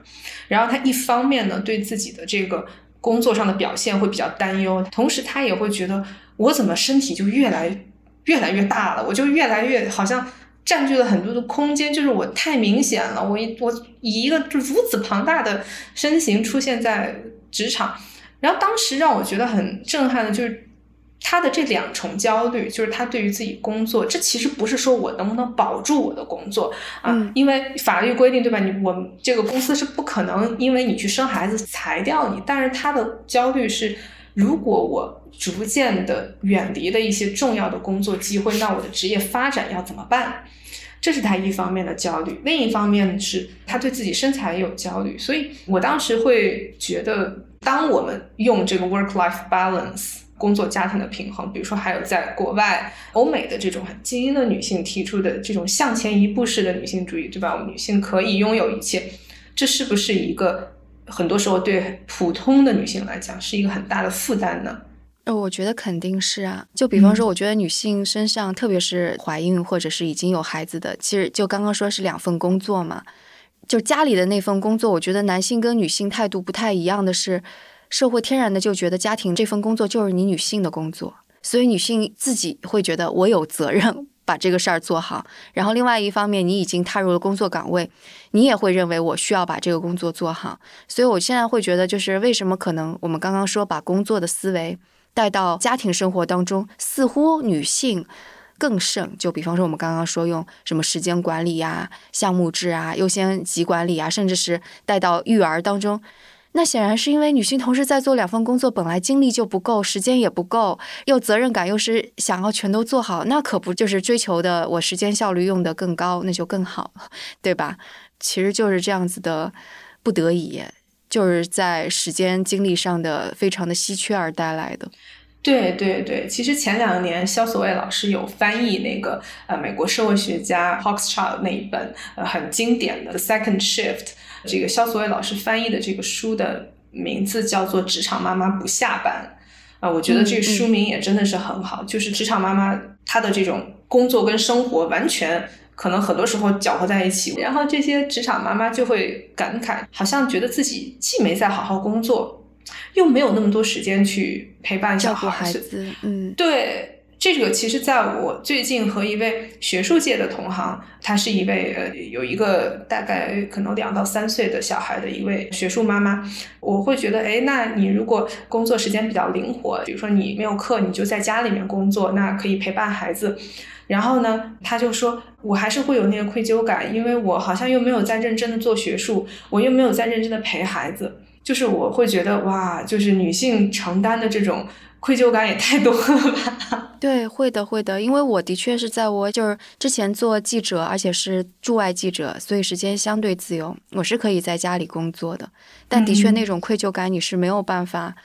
然后他一方面呢，对自己的这个工作上的表现会比较担忧，同时他也会觉得，我怎么身体就越来越来越大了？我就越来越好像。占据了很多的空间，就是我太明显了。我一我以一个就如此庞大的身形出现在职场，然后当时让我觉得很震撼的就是他的这两重焦虑，就是他对于自己工作，这其实不是说我能不能保住我的工作啊，因为法律规定对吧？你我这个公司是不可能因为你去生孩子裁掉你，但是他的焦虑是，如果我逐渐的远离的一些重要的工作机会，那我的职业发展要怎么办？这是他一方面的焦虑，另一方面是他对自己身材也有焦虑，所以我当时会觉得，当我们用这个 work-life balance 工作家庭的平衡，比如说还有在国外欧美的这种很精英的女性提出的这种向前一步式的女性主义，对吧？我们女性可以拥有一切，这是不是一个很多时候对普通的女性来讲是一个很大的负担呢？呃，我觉得肯定是啊。就比方说，我觉得女性身上，特别是怀孕或者是已经有孩子的，其实就刚刚说是两份工作嘛。就家里的那份工作，我觉得男性跟女性态度不太一样的是，社会天然的就觉得家庭这份工作就是你女性的工作，所以女性自己会觉得我有责任把这个事儿做好。然后另外一方面，你已经踏入了工作岗位，你也会认为我需要把这个工作做好。所以我现在会觉得，就是为什么可能我们刚刚说把工作的思维。带到家庭生活当中，似乎女性更胜。就比方说，我们刚刚说用什么时间管理呀、项目制啊、优先级管理啊，甚至是带到育儿当中，那显然是因为女性同时在做两份工作，本来精力就不够，时间也不够，又责任感又是想要全都做好，那可不就是追求的我时间效率用的更高，那就更好，对吧？其实就是这样子的不得已。就是在时间精力上的非常的稀缺而带来的。对对对，其实前两年肖索卫老师有翻译那个呃美国社会学家 Hochschild 那一本呃很经典的《The Second Shift》，这个肖索卫老师翻译的这个书的名字叫做《职场妈妈不下班》啊，我觉得这个书名也真的是很好，就是职场妈妈她的这种工作跟生活完全可能很多时候搅和在一起，然后这些职场妈妈就会感慨，好像觉得自己既没在好好工作。又没有那么多时间去陪伴小孩子，嗯，对，这个其实在我最近和一位学术界的同行，他是一位呃有一个大概可能两到三岁的小孩的一位学术妈妈，我会觉得，哎，那你如果工作时间比较灵活，比如说你没有课，你就在家里面工作，那可以陪伴孩子。然后呢，他就说，我还是会有那个愧疚感，因为我好像又没有在认真的做学术，我又没有在认真的陪孩子。就是我会觉得哇，就是女性承担的这种愧疚感也太多了吧？对，会的，会的，因为我的确是在我就是之前做记者，而且是驻外记者，所以时间相对自由，我是可以在家里工作的。但的确那种愧疚感你是没有办法。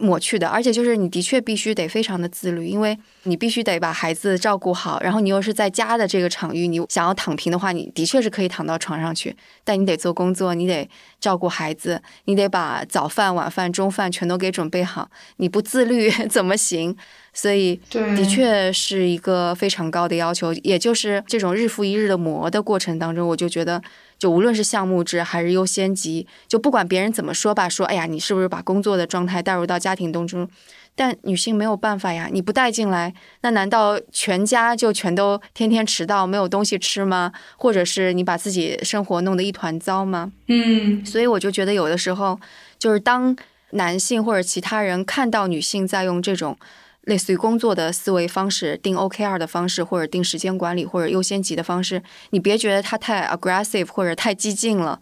抹去的，而且就是你的确必须得非常的自律，因为你必须得把孩子照顾好，然后你又是在家的这个场域，你想要躺平的话，你的确是可以躺到床上去，但你得做工作，你得照顾孩子，你得把早饭、晚饭、中饭全都给准备好，你不自律 怎么行？所以，的确是一个非常高的要求，也就是这种日复一日的磨的过程当中，我就觉得。就无论是项目制还是优先级，就不管别人怎么说吧，说哎呀，你是不是把工作的状态带入到家庭当中？但女性没有办法呀，你不带进来，那难道全家就全都天天迟到，没有东西吃吗？或者是你把自己生活弄得一团糟吗？嗯，所以我就觉得有的时候，就是当男性或者其他人看到女性在用这种。类似于工作的思维方式，定 OKR 的方式，或者定时间管理，或者优先级的方式，你别觉得它太 aggressive 或者太激进了。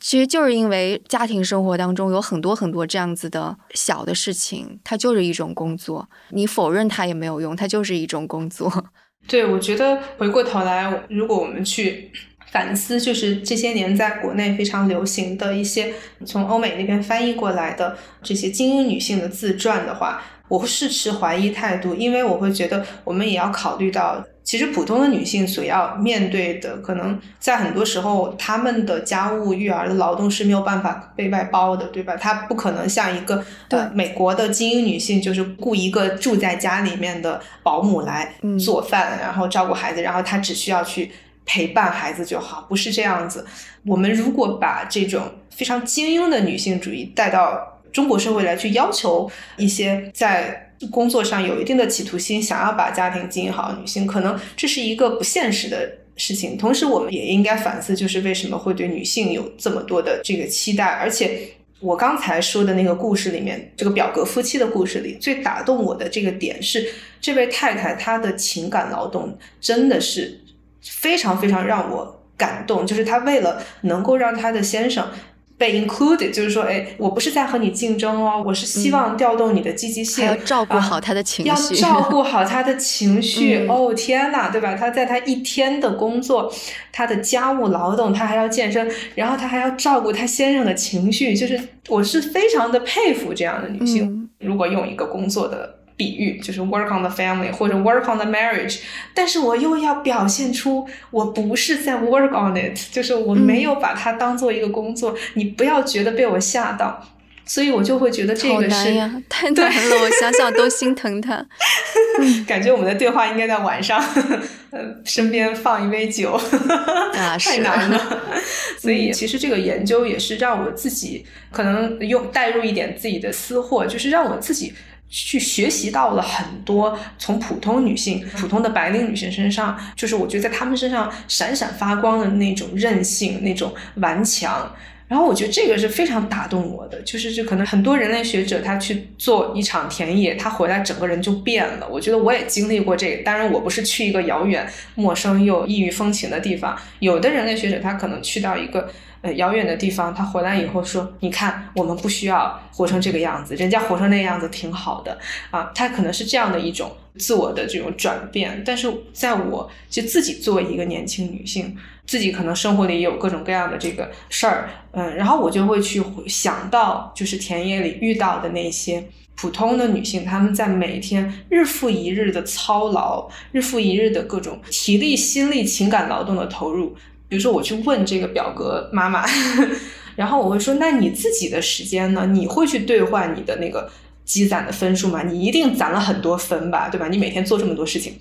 其实就是因为家庭生活当中有很多很多这样子的小的事情，它就是一种工作，你否认它也没有用，它就是一种工作。对，我觉得回过头来，如果我们去反思，就是这些年在国内非常流行的一些从欧美那边翻译过来的这些精英女性的自传的话。我是持怀疑态度，因为我会觉得我们也要考虑到，其实普通的女性所要面对的，可能在很多时候，她们的家务育儿的劳动是没有办法被外包的，对吧？她不可能像一个呃美国的精英女性，就是雇一个住在家里面的保姆来做饭，然后照顾孩子，然后她只需要去陪伴孩子就好，不是这样子。我们如果把这种非常精英的女性主义带到。中国社会来去要求一些在工作上有一定的企图心，想要把家庭经营好的女性，可能这是一个不现实的事情。同时，我们也应该反思，就是为什么会对女性有这么多的这个期待。而且，我刚才说的那个故事里面，这个表格夫妻的故事里，最打动我的这个点是，这位太太她的情感劳动真的是非常非常让我感动，就是她为了能够让她的先生。被 included，就是说，哎，我不是在和你竞争哦，我是希望调动你的积极性，要照顾好他的情绪，要照顾 好他的情绪。哦，天呐，对吧？他在他一天的工作，他的家务劳动，他还要健身，然后他还要照顾他先生的情绪，就是我是非常的佩服这样的女性。如果用一个工作的。比喻就是 work on the family 或者 work on the marriage，但是我又要表现出我不是在 work on it，就是我没有把它当做一个工作，你不要觉得被我吓到，所以我就会觉得这个是太难了，我想想都心疼他。感觉我们的对话应该在晚上，呃，身边放一杯酒，啊 太难了。所以其实这个研究也是让我自己可能用带入一点自己的私货，就是让我自己。去学习到了很多从普通女性、普通的白领女性身上，就是我觉得在她们身上闪闪发光的那种韧性、那种顽强。然后我觉得这个是非常打动我的，就是这可能很多人类学者他去做一场田野，他回来整个人就变了。我觉得我也经历过这个，当然我不是去一个遥远、陌生又异域风情的地方。有的人类学者他可能去到一个。呃，遥远的地方，他回来以后说：“你看，我们不需要活成这个样子，人家活成那样子挺好的啊。”他可能是这样的一种自我的这种转变。但是在我就自己作为一个年轻女性，自己可能生活里也有各种各样的这个事儿，嗯，然后我就会去想到，就是田野里遇到的那些普通的女性，她们在每天日复一日的操劳，日复一日的各种体力、心力、情感劳动的投入。比如说，我去问这个表格妈妈，然后我会说：“那你自己的时间呢？你会去兑换你的那个积攒的分数吗？你一定攒了很多分吧，对吧？你每天做这么多事情。”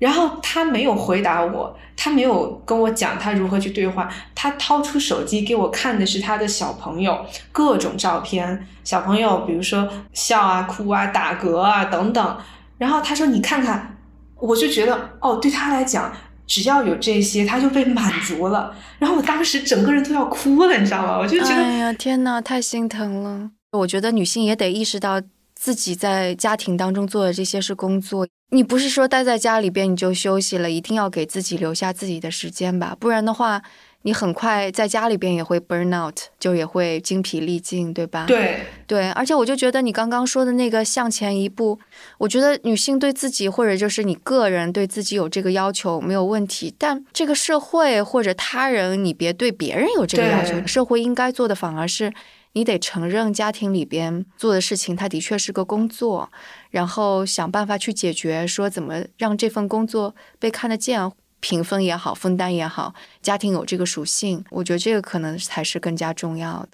然后他没有回答我，他没有跟我讲他如何去兑换。他掏出手机给我看的是他的小朋友各种照片，小朋友比如说笑啊、哭啊、打嗝啊等等。然后他说：“你看看。”我就觉得哦，对他来讲。只要有这些，他就被满足了。然后我当时整个人都要哭了，你知道吗？我就觉得，哎呀，天哪，太心疼了。我觉得女性也得意识到自己在家庭当中做的这些是工作。你不是说待在家里边你就休息了，一定要给自己留下自己的时间吧，不然的话。你很快在家里边也会 burn out，就也会精疲力尽，对吧？对对，而且我就觉得你刚刚说的那个向前一步，我觉得女性对自己或者就是你个人对自己有这个要求没有问题，但这个社会或者他人，你别对别人有这个要求。社会应该做的反而是你得承认家庭里边做的事情，它的确是个工作，然后想办法去解决，说怎么让这份工作被看得见。评分也好，分担也好，家庭有这个属性，我觉得这个可能才是更加重要的。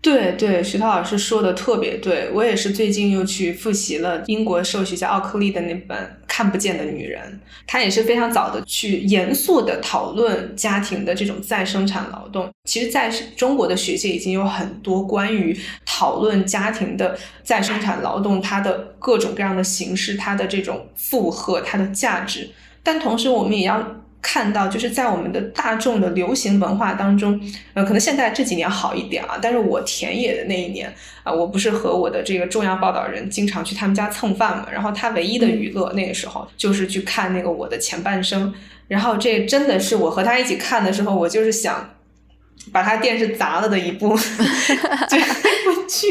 对对，徐涛老师说的特别对，我也是最近又去复习了英国社会学家奥克利的那本《看不见的女人》，他也是非常早的去严肃的讨论家庭的这种再生产劳动。其实，在中国的学界已经有很多关于讨论家庭的再生产劳动，它的各种各样的形式，它的这种负荷，它的价值。但同时，我们也要。看到就是在我们的大众的流行文化当中，呃，可能现在这几年好一点啊，但是我田野的那一年啊，我不是和我的这个重要报道人经常去他们家蹭饭嘛，然后他唯一的娱乐那个时候就是去看那个我的前半生，然后这真的是我和他一起看的时候，我就是想。把他电视砸了的一部，这部剧，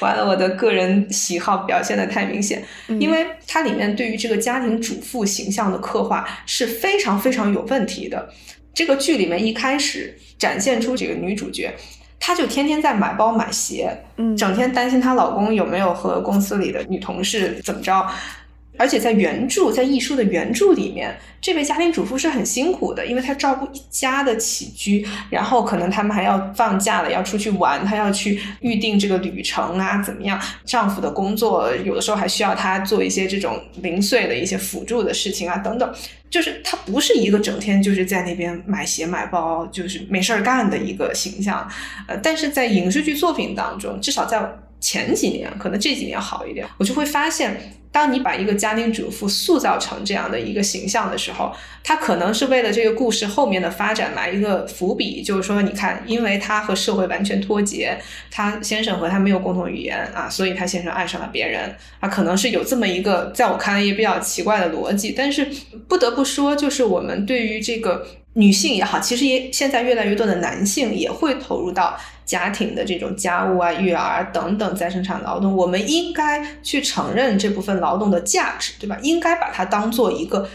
完了，我的个人喜好表现的太明显，因为它里面对于这个家庭主妇形象的刻画是非常非常有问题的。这个剧里面一开始展现出这个女主角，她就天天在买包买鞋，嗯，整天担心她老公有没有和公司里的女同事怎么着。而且在原著，在艺术的原著里面，这位家庭主妇是很辛苦的，因为她照顾一家的起居，然后可能他们还要放假了，要出去玩，她要去预定这个旅程啊，怎么样？丈夫的工作有的时候还需要她做一些这种零碎的一些辅助的事情啊，等等，就是她不是一个整天就是在那边买鞋买包，就是没事儿干的一个形象。呃，但是在影视剧作品当中，至少在前几年，可能这几年好一点，我就会发现。当你把一个家庭主妇塑造成这样的一个形象的时候，她可能是为了这个故事后面的发展埋一个伏笔，就是说，你看，因为她和社会完全脱节，她先生和她没有共同语言啊，所以她先生爱上了别人啊，可能是有这么一个在我看来也比较奇怪的逻辑。但是不得不说，就是我们对于这个女性也好，其实也现在越来越多的男性也会投入到。家庭的这种家务啊、育儿等等再生产劳动，我们应该去承认这部分劳动的价值，对吧？应该把它当做一个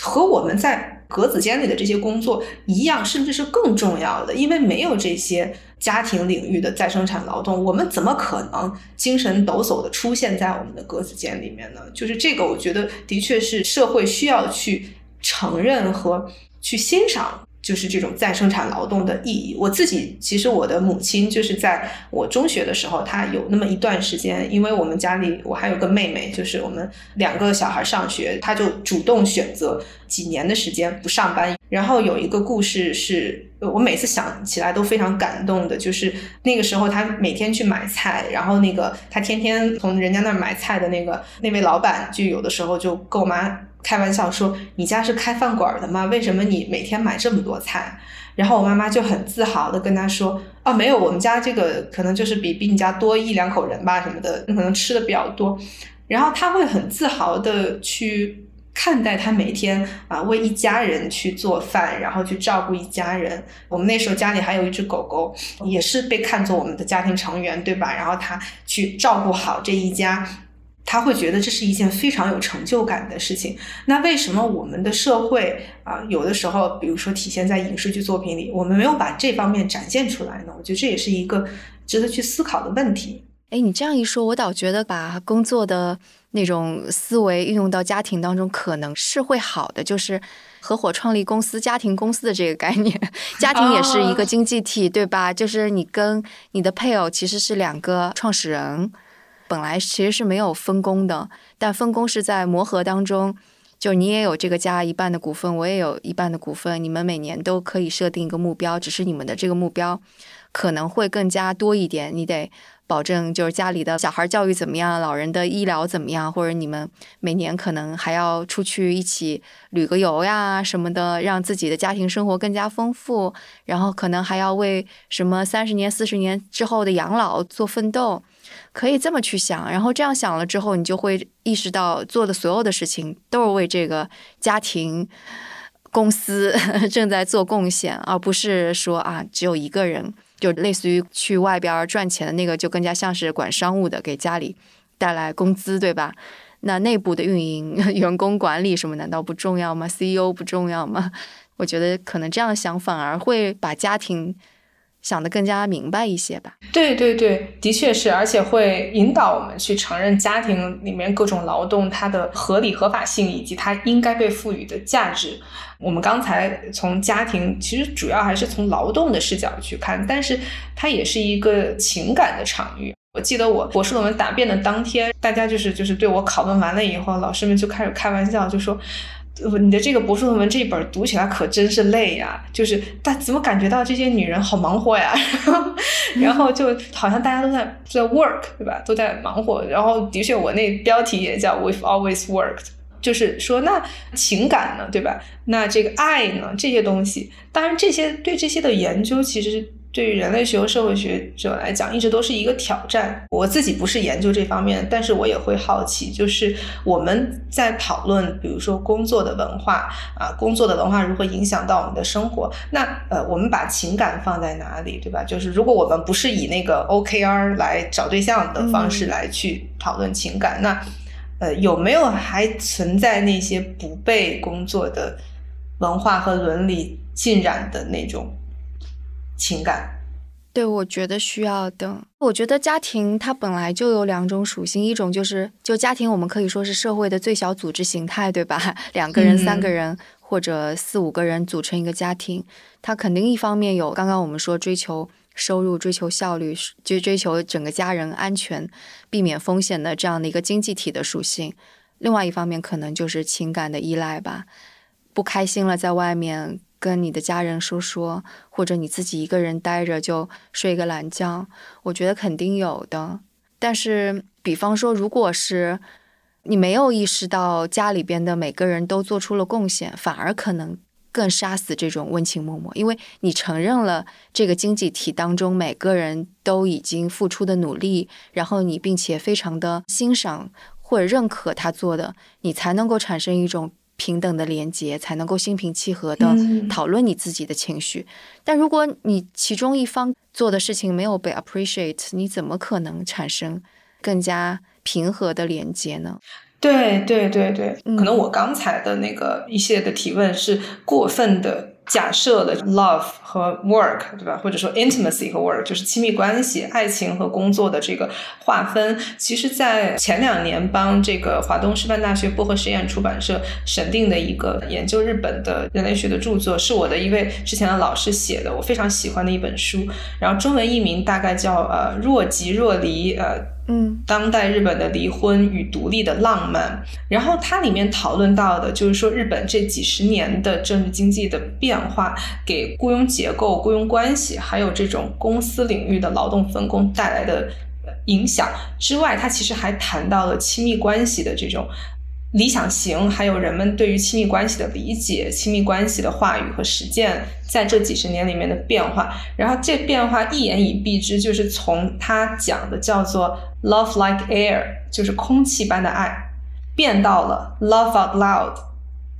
和我们在格子间里的这些工作一样，甚至是更重要的。因为没有这些家庭领域的再生产劳动，我们怎么可能精神抖擞的出现在我们的格子间里面呢？就是这个，我觉得的确是社会需要去承认和去欣赏。就是这种再生产劳动的意义。我自己其实我的母亲就是在我中学的时候，她有那么一段时间，因为我们家里我还有个妹妹，就是我们两个小孩上学，她就主动选择几年的时间不上班。然后有一个故事是我每次想起来都非常感动的，就是那个时候他每天去买菜，然后那个他天天从人家那儿买菜的那个那位老板，就有的时候就跟我妈。开玩笑说：“你家是开饭馆的吗？为什么你每天买这么多菜？”然后我妈妈就很自豪的跟他说：“哦，没有，我们家这个可能就是比比你家多一两口人吧，什么的，可能吃的比较多。”然后他会很自豪的去看待他每天啊为一家人去做饭，然后去照顾一家人。我们那时候家里还有一只狗狗，也是被看作我们的家庭成员，对吧？然后他去照顾好这一家。他会觉得这是一件非常有成就感的事情。那为什么我们的社会啊，有的时候，比如说体现在影视剧作品里，我们没有把这方面展现出来呢？我觉得这也是一个值得去思考的问题。哎，你这样一说，我倒觉得把工作的那种思维运用到家庭当中，可能是会好的。就是合伙创立公司、家庭公司的这个概念，家庭也是一个经济体，对吧？就是你跟你的配偶其实是两个创始人。本来其实是没有分工的，但分工是在磨合当中。就你也有这个家一半的股份，我也有一半的股份，你们每年都可以设定一个目标，只是你们的这个目标可能会更加多一点。你得保证就是家里的小孩教育怎么样，老人的医疗怎么样，或者你们每年可能还要出去一起旅个游呀什么的，让自己的家庭生活更加丰富。然后可能还要为什么三十年、四十年之后的养老做奋斗。可以这么去想，然后这样想了之后，你就会意识到做的所有的事情都是为这个家庭公司 正在做贡献，而不是说啊只有一个人，就类似于去外边赚钱的那个，就更加像是管商务的，给家里带来工资，对吧？那内部的运营、员工管理什么，难道不重要吗？CEO 不重要吗？我觉得可能这样想反而会把家庭。想的更加明白一些吧。对对对，的确是，而且会引导我们去承认家庭里面各种劳动它的合理合法性以及它应该被赋予的价值。我们刚才从家庭其实主要还是从劳动的视角去看，但是它也是一个情感的场域。我记得我博士论文答辩的当天，大家就是就是对我拷问完了以后，老师们就开始开玩笑，就说。你的这个博士论文这一本读起来可真是累呀！就是但怎么感觉到这些女人好忙活呀？然后就好像大家都在在 work，对吧？都在忙活。然后的确，我那标题也叫 We've always worked，就是说那情感呢，对吧？那这个爱呢？这些东西，当然这些对这些的研究其实。对于人类学和社会学者来讲，一直都是一个挑战。我自己不是研究这方面，但是我也会好奇，就是我们在讨论，比如说工作的文化啊，工作的文化如何影响到我们的生活？那呃，我们把情感放在哪里，对吧？就是如果我们不是以那个 OKR 来找对象的方式来去讨论情感，那呃，有没有还存在那些不被工作的文化和伦理浸染的那种？情感，对，我觉得需要的。我觉得家庭它本来就有两种属性，一种就是就家庭，我们可以说是社会的最小组织形态，对吧？两个人、三个人或者四五个人组成一个家庭，它肯定一方面有刚刚我们说追求收入、追求效率、就追求整个家人安全、避免风险的这样的一个经济体的属性。另外一方面，可能就是情感的依赖吧。不开心了，在外面。跟你的家人说说，或者你自己一个人待着就睡个懒觉，我觉得肯定有的。但是，比方说，如果是你没有意识到家里边的每个人都做出了贡献，反而可能更杀死这种温情脉脉，因为你承认了这个经济体当中每个人都已经付出的努力，然后你并且非常的欣赏或者认可他做的，你才能够产生一种。平等的连接才能够心平气和的讨论你自己的情绪，但如果你其中一方做的事情没有被 appreciate，你怎么可能产生更加平和的连接呢？对对对对，可能我刚才的那个一系列的提问是过分的。假设了 love 和 work，对吧？或者说 intimacy 和 work，就是亲密关系、爱情和工作的这个划分，其实，在前两年帮这个华东师范大学薄荷实验出版社审定的一个研究日本的人类学的著作，是我的一位之前的老师写的，我非常喜欢的一本书。然后中文译名大概叫呃若即若离呃。嗯，当代日本的离婚与独立的浪漫，然后它里面讨论到的就是说，日本这几十年的政治经济的变化，给雇佣结结构、雇佣关系，还有这种公司领域的劳动分工带来的影响之外，它其实还谈到了亲密关系的这种。理想型，还有人们对于亲密关系的理解、亲密关系的话语和实践，在这几十年里面的变化。然后这变化一言以蔽之，就是从他讲的叫做 “love like air”，就是空气般的爱，变到了 “love out loud”，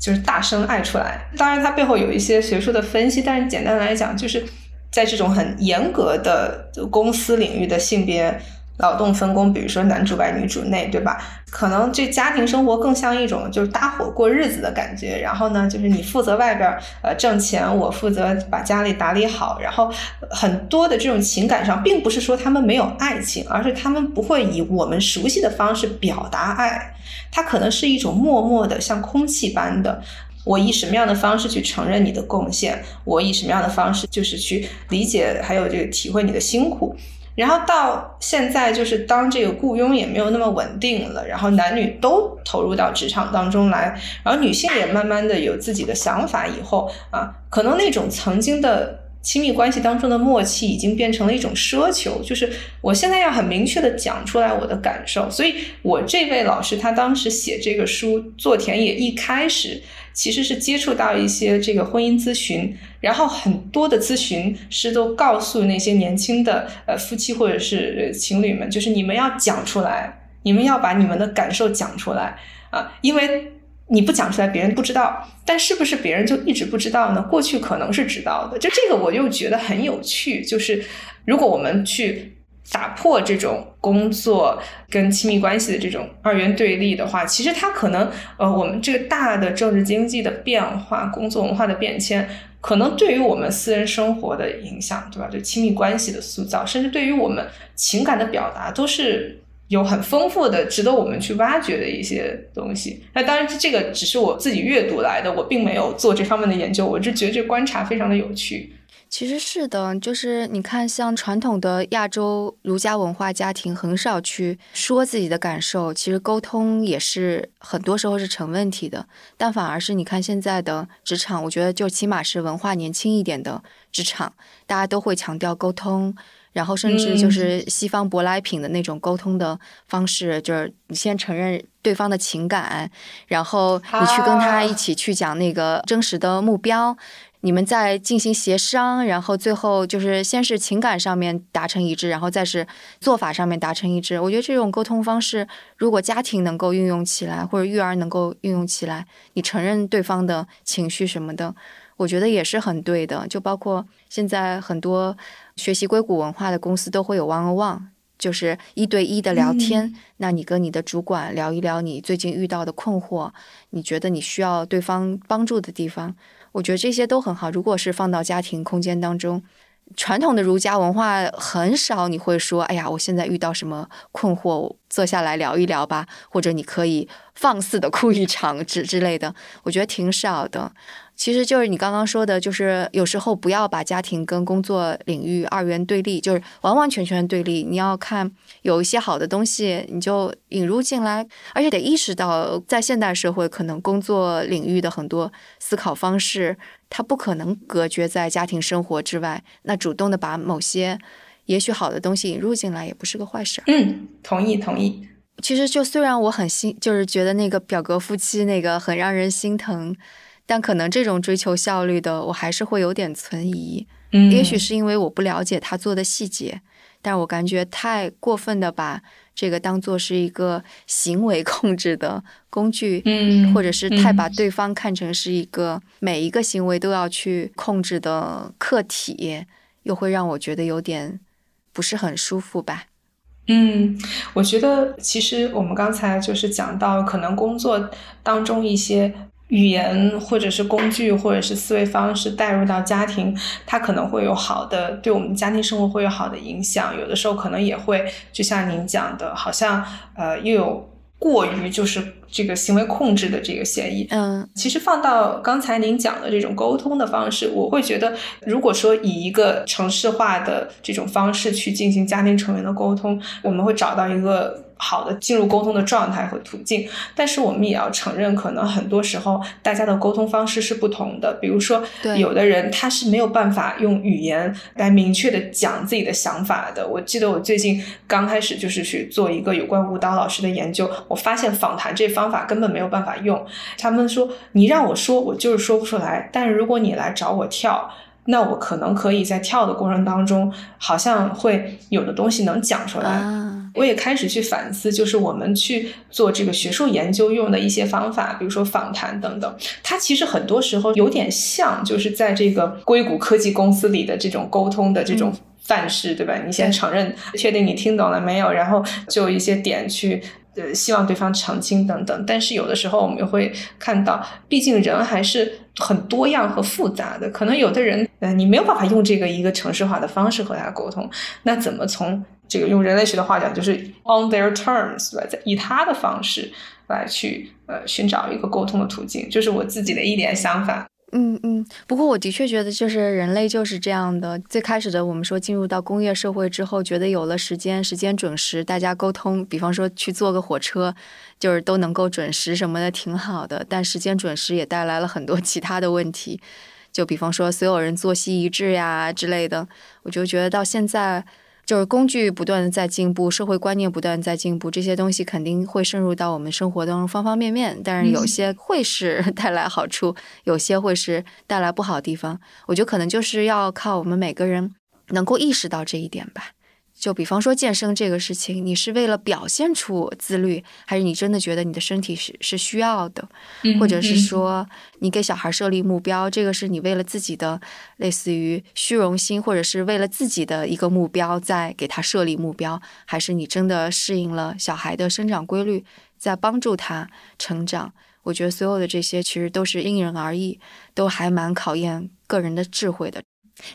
就是大声爱出来。当然，它背后有一些学术的分析，但是简单来讲，就是在这种很严格的公司领域的性别。劳动分工，比如说男主外女主内，对吧？可能这家庭生活更像一种就是搭伙过日子的感觉。然后呢，就是你负责外边呃挣钱，我负责把家里打理好。然后很多的这种情感上，并不是说他们没有爱情，而是他们不会以我们熟悉的方式表达爱。它可能是一种默默的，像空气般的。我以什么样的方式去承认你的贡献？我以什么样的方式就是去理解还有这个体会你的辛苦？然后到现在，就是当这个雇佣也没有那么稳定了，然后男女都投入到职场当中来，然后女性也慢慢的有自己的想法以后啊，可能那种曾经的亲密关系当中的默契，已经变成了一种奢求，就是我现在要很明确的讲出来我的感受。所以，我这位老师他当时写这个书做田野一开始。其实是接触到一些这个婚姻咨询，然后很多的咨询师都告诉那些年轻的呃夫妻或者是情侣们，就是你们要讲出来，你们要把你们的感受讲出来啊，因为你不讲出来，别人不知道。但是不是别人就一直不知道呢？过去可能是知道的，就这个我又觉得很有趣，就是如果我们去。打破这种工作跟亲密关系的这种二元对立的话，其实它可能，呃，我们这个大的政治经济的变化、工作文化的变迁，可能对于我们私人生活的影响，对吧？就亲密关系的塑造，甚至对于我们情感的表达，都是有很丰富的、值得我们去挖掘的一些东西。那当然，这个只是我自己阅读来的，我并没有做这方面的研究，我就觉得这观察非常的有趣。其实是的，就是你看，像传统的亚洲儒家文化家庭，很少去说自己的感受，其实沟通也是很多时候是成问题的。但反而是你看现在的职场，我觉得就起码是文化年轻一点的职场，大家都会强调沟通，然后甚至就是西方舶来品的那种沟通的方式，就是你先承认对方的情感，然后你去跟他一起去讲那个真实的目标。你们在进行协商，然后最后就是先是情感上面达成一致，然后再是做法上面达成一致。我觉得这种沟通方式，如果家庭能够运用起来，或者育儿能够运用起来，你承认对方的情绪什么的，我觉得也是很对的。就包括现在很多学习硅谷文化的公司都会有 one on one，就是一对一的聊天。那你跟你的主管聊一聊你最近遇到的困惑，你觉得你需要对方帮助的地方。我觉得这些都很好。如果是放到家庭空间当中，传统的儒家文化很少你会说：“哎呀，我现在遇到什么困惑，坐下来聊一聊吧。”或者你可以放肆的 哭一场之之类的，我觉得挺少的。其实就是你刚刚说的，就是有时候不要把家庭跟工作领域二元对立，就是完完全全对立。你要看有一些好的东西，你就引入进来，而且得意识到，在现代社会，可能工作领域的很多思考方式，它不可能隔绝在家庭生活之外。那主动的把某些也许好的东西引入进来，也不是个坏事。嗯，同意同意。其实就虽然我很心，就是觉得那个表格夫妻那个很让人心疼。但可能这种追求效率的，我还是会有点存疑。嗯，也许是因为我不了解他做的细节，但我感觉太过分的把这个当做是一个行为控制的工具，嗯，或者是太把对方看成是一个每一个行为都要去控制的客体，又会让我觉得有点不是很舒服吧。嗯，我觉得其实我们刚才就是讲到，可能工作当中一些。语言或者是工具或者是思维方式带入到家庭，它可能会有好的，对我们家庭生活会有好的影响。有的时候可能也会，就像您讲的，好像呃又有过于就是这个行为控制的这个嫌疑。嗯，其实放到刚才您讲的这种沟通的方式，我会觉得，如果说以一个城市化的这种方式去进行家庭成员的沟通，我们会找到一个。好的，进入沟通的状态和途径，但是我们也要承认，可能很多时候大家的沟通方式是不同的。比如说，有的人他是没有办法用语言来明确的讲自己的想法的。我记得我最近刚开始就是去做一个有关舞蹈老师的研究，我发现访谈这方法根本没有办法用。他们说，你让我说，我就是说不出来；但是如果你来找我跳，那我可能可以在跳的过程当中，好像会有的东西能讲出来。我也开始去反思，就是我们去做这个学术研究用的一些方法，比如说访谈等等，它其实很多时候有点像，就是在这个硅谷科技公司里的这种沟通的这种范式，对吧？你先承认，确定你听懂了没有，然后就一些点去。呃，希望对方澄清等等，但是有的时候我们会看到，毕竟人还是很多样和复杂的。可能有的人，呃，你没有办法用这个一个程式化的方式和他沟通，那怎么从这个用人类学的话讲，就是 on their terms，对吧？以他的方式来去呃寻找一个沟通的途径，就是我自己的一点想法。嗯嗯，不过我的确觉得，就是人类就是这样的。最开始的我们说进入到工业社会之后，觉得有了时间，时间准时，大家沟通，比方说去坐个火车，就是都能够准时什么的，挺好的。但时间准时也带来了很多 其他的问题，就比方说所有人作息一致呀之类的。我就觉得到现在。就是工具不断的在进步，社会观念不断在进步，这些东西肯定会渗入到我们生活当中方方面面。但是有些会是 带来好处，有些会是带来不好的地方。我觉得可能就是要靠我们每个人能够意识到这一点吧。就比方说健身这个事情，你是为了表现出自律，还是你真的觉得你的身体是是需要的？或者是说你给小孩设立目标，这个是你为了自己的类似于虚荣心，或者是为了自己的一个目标在给他设立目标，还是你真的适应了小孩的生长规律，在帮助他成长？我觉得所有的这些其实都是因人而异，都还蛮考验个人的智慧的。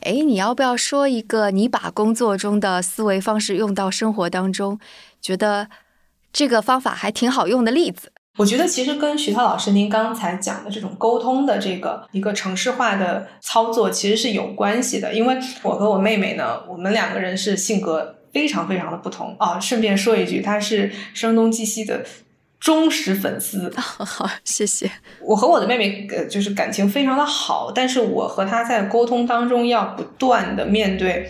哎，你要不要说一个你把工作中的思维方式用到生活当中，觉得这个方法还挺好用的例子？我觉得其实跟徐涛老师您刚才讲的这种沟通的这个一个城市化的操作其实是有关系的，因为我和我妹妹呢，我们两个人是性格非常非常的不同啊。顺便说一句，她是声东击西的。忠实粉丝，好，谢谢。我和我的妹妹，呃，就是感情非常的好，但是我和她在沟通当中要不断的面对，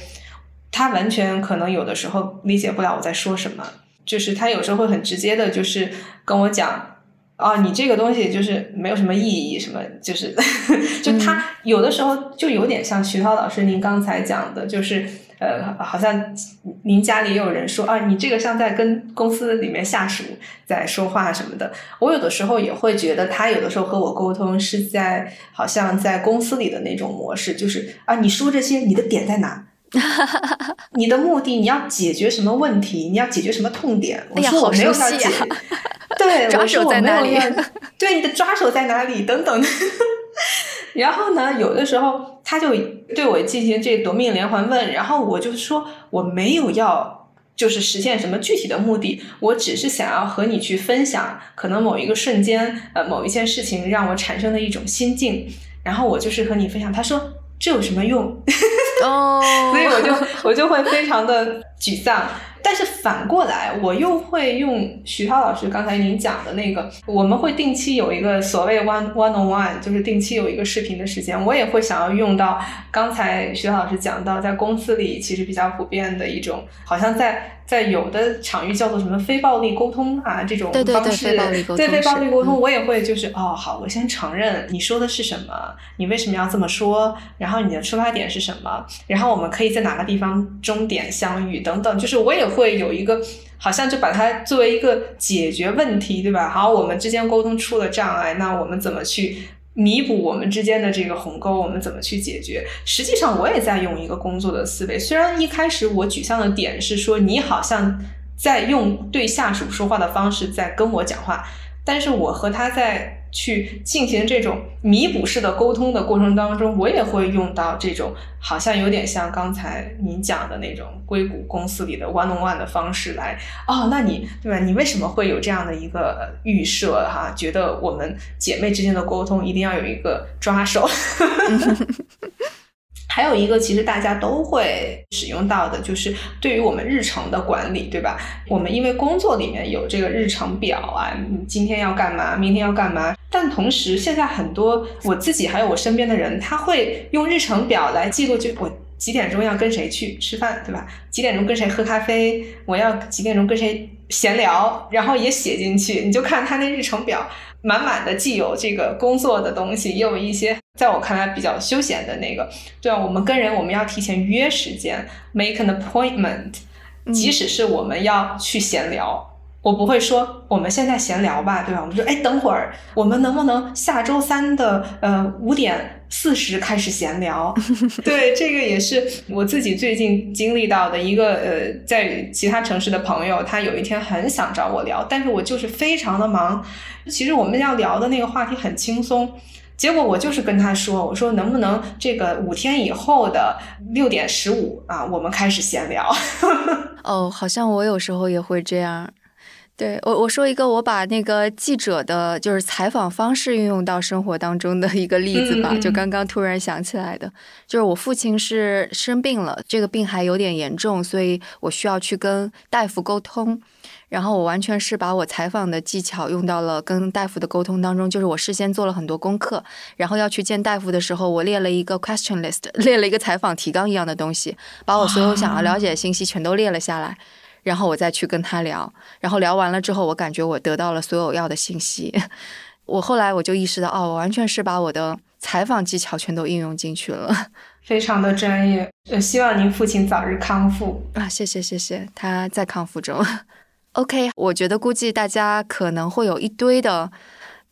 她完全可能有的时候理解不了我在说什么，就是她有时候会很直接的，就是跟我讲，啊，你这个东西就是没有什么意义，什么就是，就她有的时候就有点像徐涛老师您刚才讲的，就是。呃，好像您家里也有人说啊，你这个像在跟公司里面下属在说话什么的。我有的时候也会觉得，他有的时候和我沟通是在好像在公司里的那种模式，就是啊，你说这些，你的点在哪？你的目的，你要解决什么问题？你要解决什么痛点？我说我没有要解，对，抓手在哪里？对，你的抓手在哪里？等等。然后呢，有的时候他就对我进行这夺命连环问，然后我就说我没有要就是实现什么具体的目的，我只是想要和你去分享，可能某一个瞬间，呃，某一件事情让我产生的一种心境，然后我就是和你分享。他说这有什么用？哦，所以我就我就会非常的沮丧。但是反过来，我又会用徐涛老师刚才您讲的那个，我们会定期有一个所谓 one one on one，就是定期有一个视频的时间。我也会想要用到刚才徐涛老师讲到，在公司里其实比较普遍的一种，好像在。在有的场域叫做什么非暴力沟通啊，这种方式，对非暴力沟通，我也会就是哦，好，我先承认你说的是什么，你为什么要这么说，然后你的出发点是什么，然后我们可以在哪个地方终点相遇等等，就是我也会有一个，好像就把它作为一个解决问题，对吧？好，我们之间沟通出了障碍，那我们怎么去？弥补我们之间的这个鸿沟，我们怎么去解决？实际上，我也在用一个工作的思维。虽然一开始我沮丧的点是说，你好像在用对下属说话的方式在跟我讲话，但是我和他在。去进行这种弥补式的沟通的过程当中，我也会用到这种好像有点像刚才您讲的那种硅谷公司里的 one on one 的方式来哦，那你对吧？你为什么会有这样的一个预设哈？觉得我们姐妹之间的沟通一定要有一个抓手。还有一个，其实大家都会使用到的，就是对于我们日程的管理，对吧？我们因为工作里面有这个日程表啊，你今天要干嘛，明天要干嘛。但同时，现在很多我自己还有我身边的人，他会用日程表来记录，就我几点钟要跟谁去吃饭，对吧？几点钟跟谁喝咖啡？我要几点钟跟谁闲聊？然后也写进去，你就看他那日程表。满满的，既有这个工作的东西，也有一些在我看来比较休闲的那个。对啊，我们跟人我们要提前约时间，make an appointment。即使是我们要去闲聊，我不会说我们现在闲聊吧，对吧？我们说，哎，等会儿我们能不能下周三的呃五点四十开始闲聊？对，这个也是我自己最近经历到的一个呃，在其他城市的朋友，他有一天很想找我聊，但是我就是非常的忙。其实我们要聊的那个话题很轻松。结果我就是跟他说，我说能不能这个五天以后的六点十五啊，我们开始闲聊。哦，好像我有时候也会这样。对我我说一个我把那个记者的就是采访方式运用到生活当中的一个例子吧，就刚刚突然想起来的，就是我父亲是生病了，这个病还有点严重，所以我需要去跟大夫沟通。然后我完全是把我采访的技巧用到了跟大夫的沟通当中，就是我事先做了很多功课，然后要去见大夫的时候，我列了一个 question list，列了一个采访提纲一样的东西，把我所有想要了解的信息全都列了下来，然后我再去跟他聊，然后聊完了之后，我感觉我得到了所有要的信息。我后来我就意识到，哦，我完全是把我的采访技巧全都应用进去了，非常的专业。呃，希望您父亲早日康复啊！谢谢谢谢，他在康复中。OK，我觉得估计大家可能会有一堆的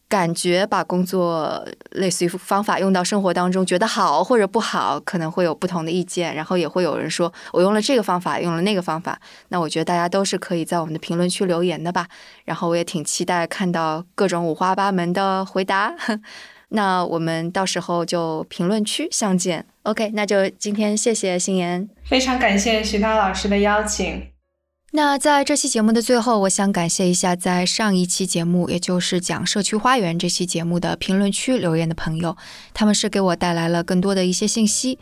感觉，把工作类似于方法用到生活当中，觉得好或者不好，可能会有不同的意见。然后也会有人说我用了这个方法，用了那个方法。那我觉得大家都是可以在我们的评论区留言的吧。然后我也挺期待看到各种五花八门的回答。那我们到时候就评论区相见。OK，那就今天谢谢心妍，非常感谢徐涛老师的邀请。那在这期节目的最后，我想感谢一下在上一期节目，也就是讲社区花园这期节目的评论区留言的朋友，他们是给我带来了更多的一些信息。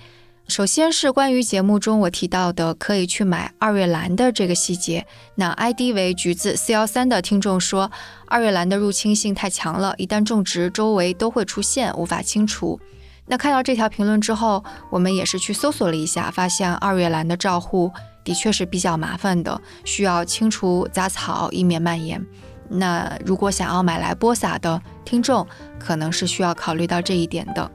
首先是关于节目中我提到的可以去买二月兰的这个细节。那 ID 为橘子四幺三的听众说，二月兰的入侵性太强了，一旦种植，周围都会出现，无法清除。那看到这条评论之后，我们也是去搜索了一下，发现二月兰的照护。的确是比较麻烦的，需要清除杂草，以免蔓延。那如果想要买来播撒的听众，可能是需要考虑到这一点的。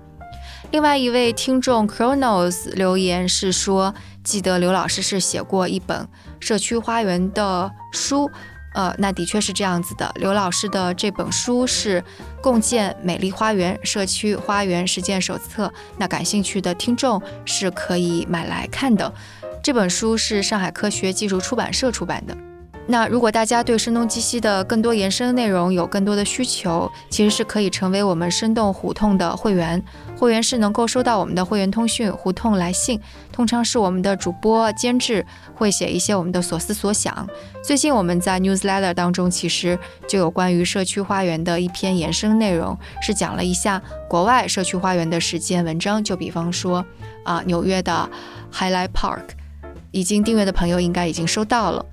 另外一位听众 Chronos 留言是说，记得刘老师是写过一本社区花园的书，呃，那的确是这样子的。刘老师的这本书是《共建美丽花园社区花园实践手册》，那感兴趣的听众是可以买来看的。这本书是上海科学技术出版社出版的。那如果大家对声东击西的更多延伸内容有更多的需求，其实是可以成为我们生动胡同的会员。会员是能够收到我们的会员通讯、胡同来信，通常是我们的主播监制会写一些我们的所思所想。最近我们在 newsletter 当中其实就有关于社区花园的一篇延伸内容，是讲了一下国外社区花园的实践文章。就比方说啊，纽约的 Highlight Park。已经订阅的朋友应该已经收到了。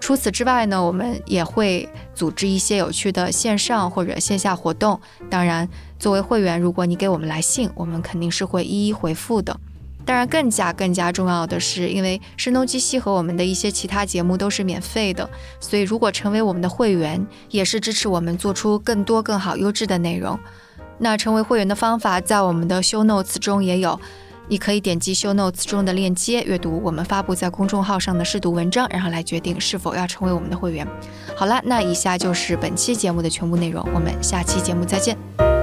除此之外呢，我们也会组织一些有趣的线上或者线下活动。当然，作为会员，如果你给我们来信，我们肯定是会一一回复的。当然，更加更加重要的是，因为声东击西和我们的一些其他节目都是免费的，所以如果成为我们的会员，也是支持我们做出更多更好优质的内容。那成为会员的方法，在我们的 show notes 中也有。你可以点击 Show Notes 中的链接，阅读我们发布在公众号上的试读文章，然后来决定是否要成为我们的会员。好了，那以下就是本期节目的全部内容，我们下期节目再见。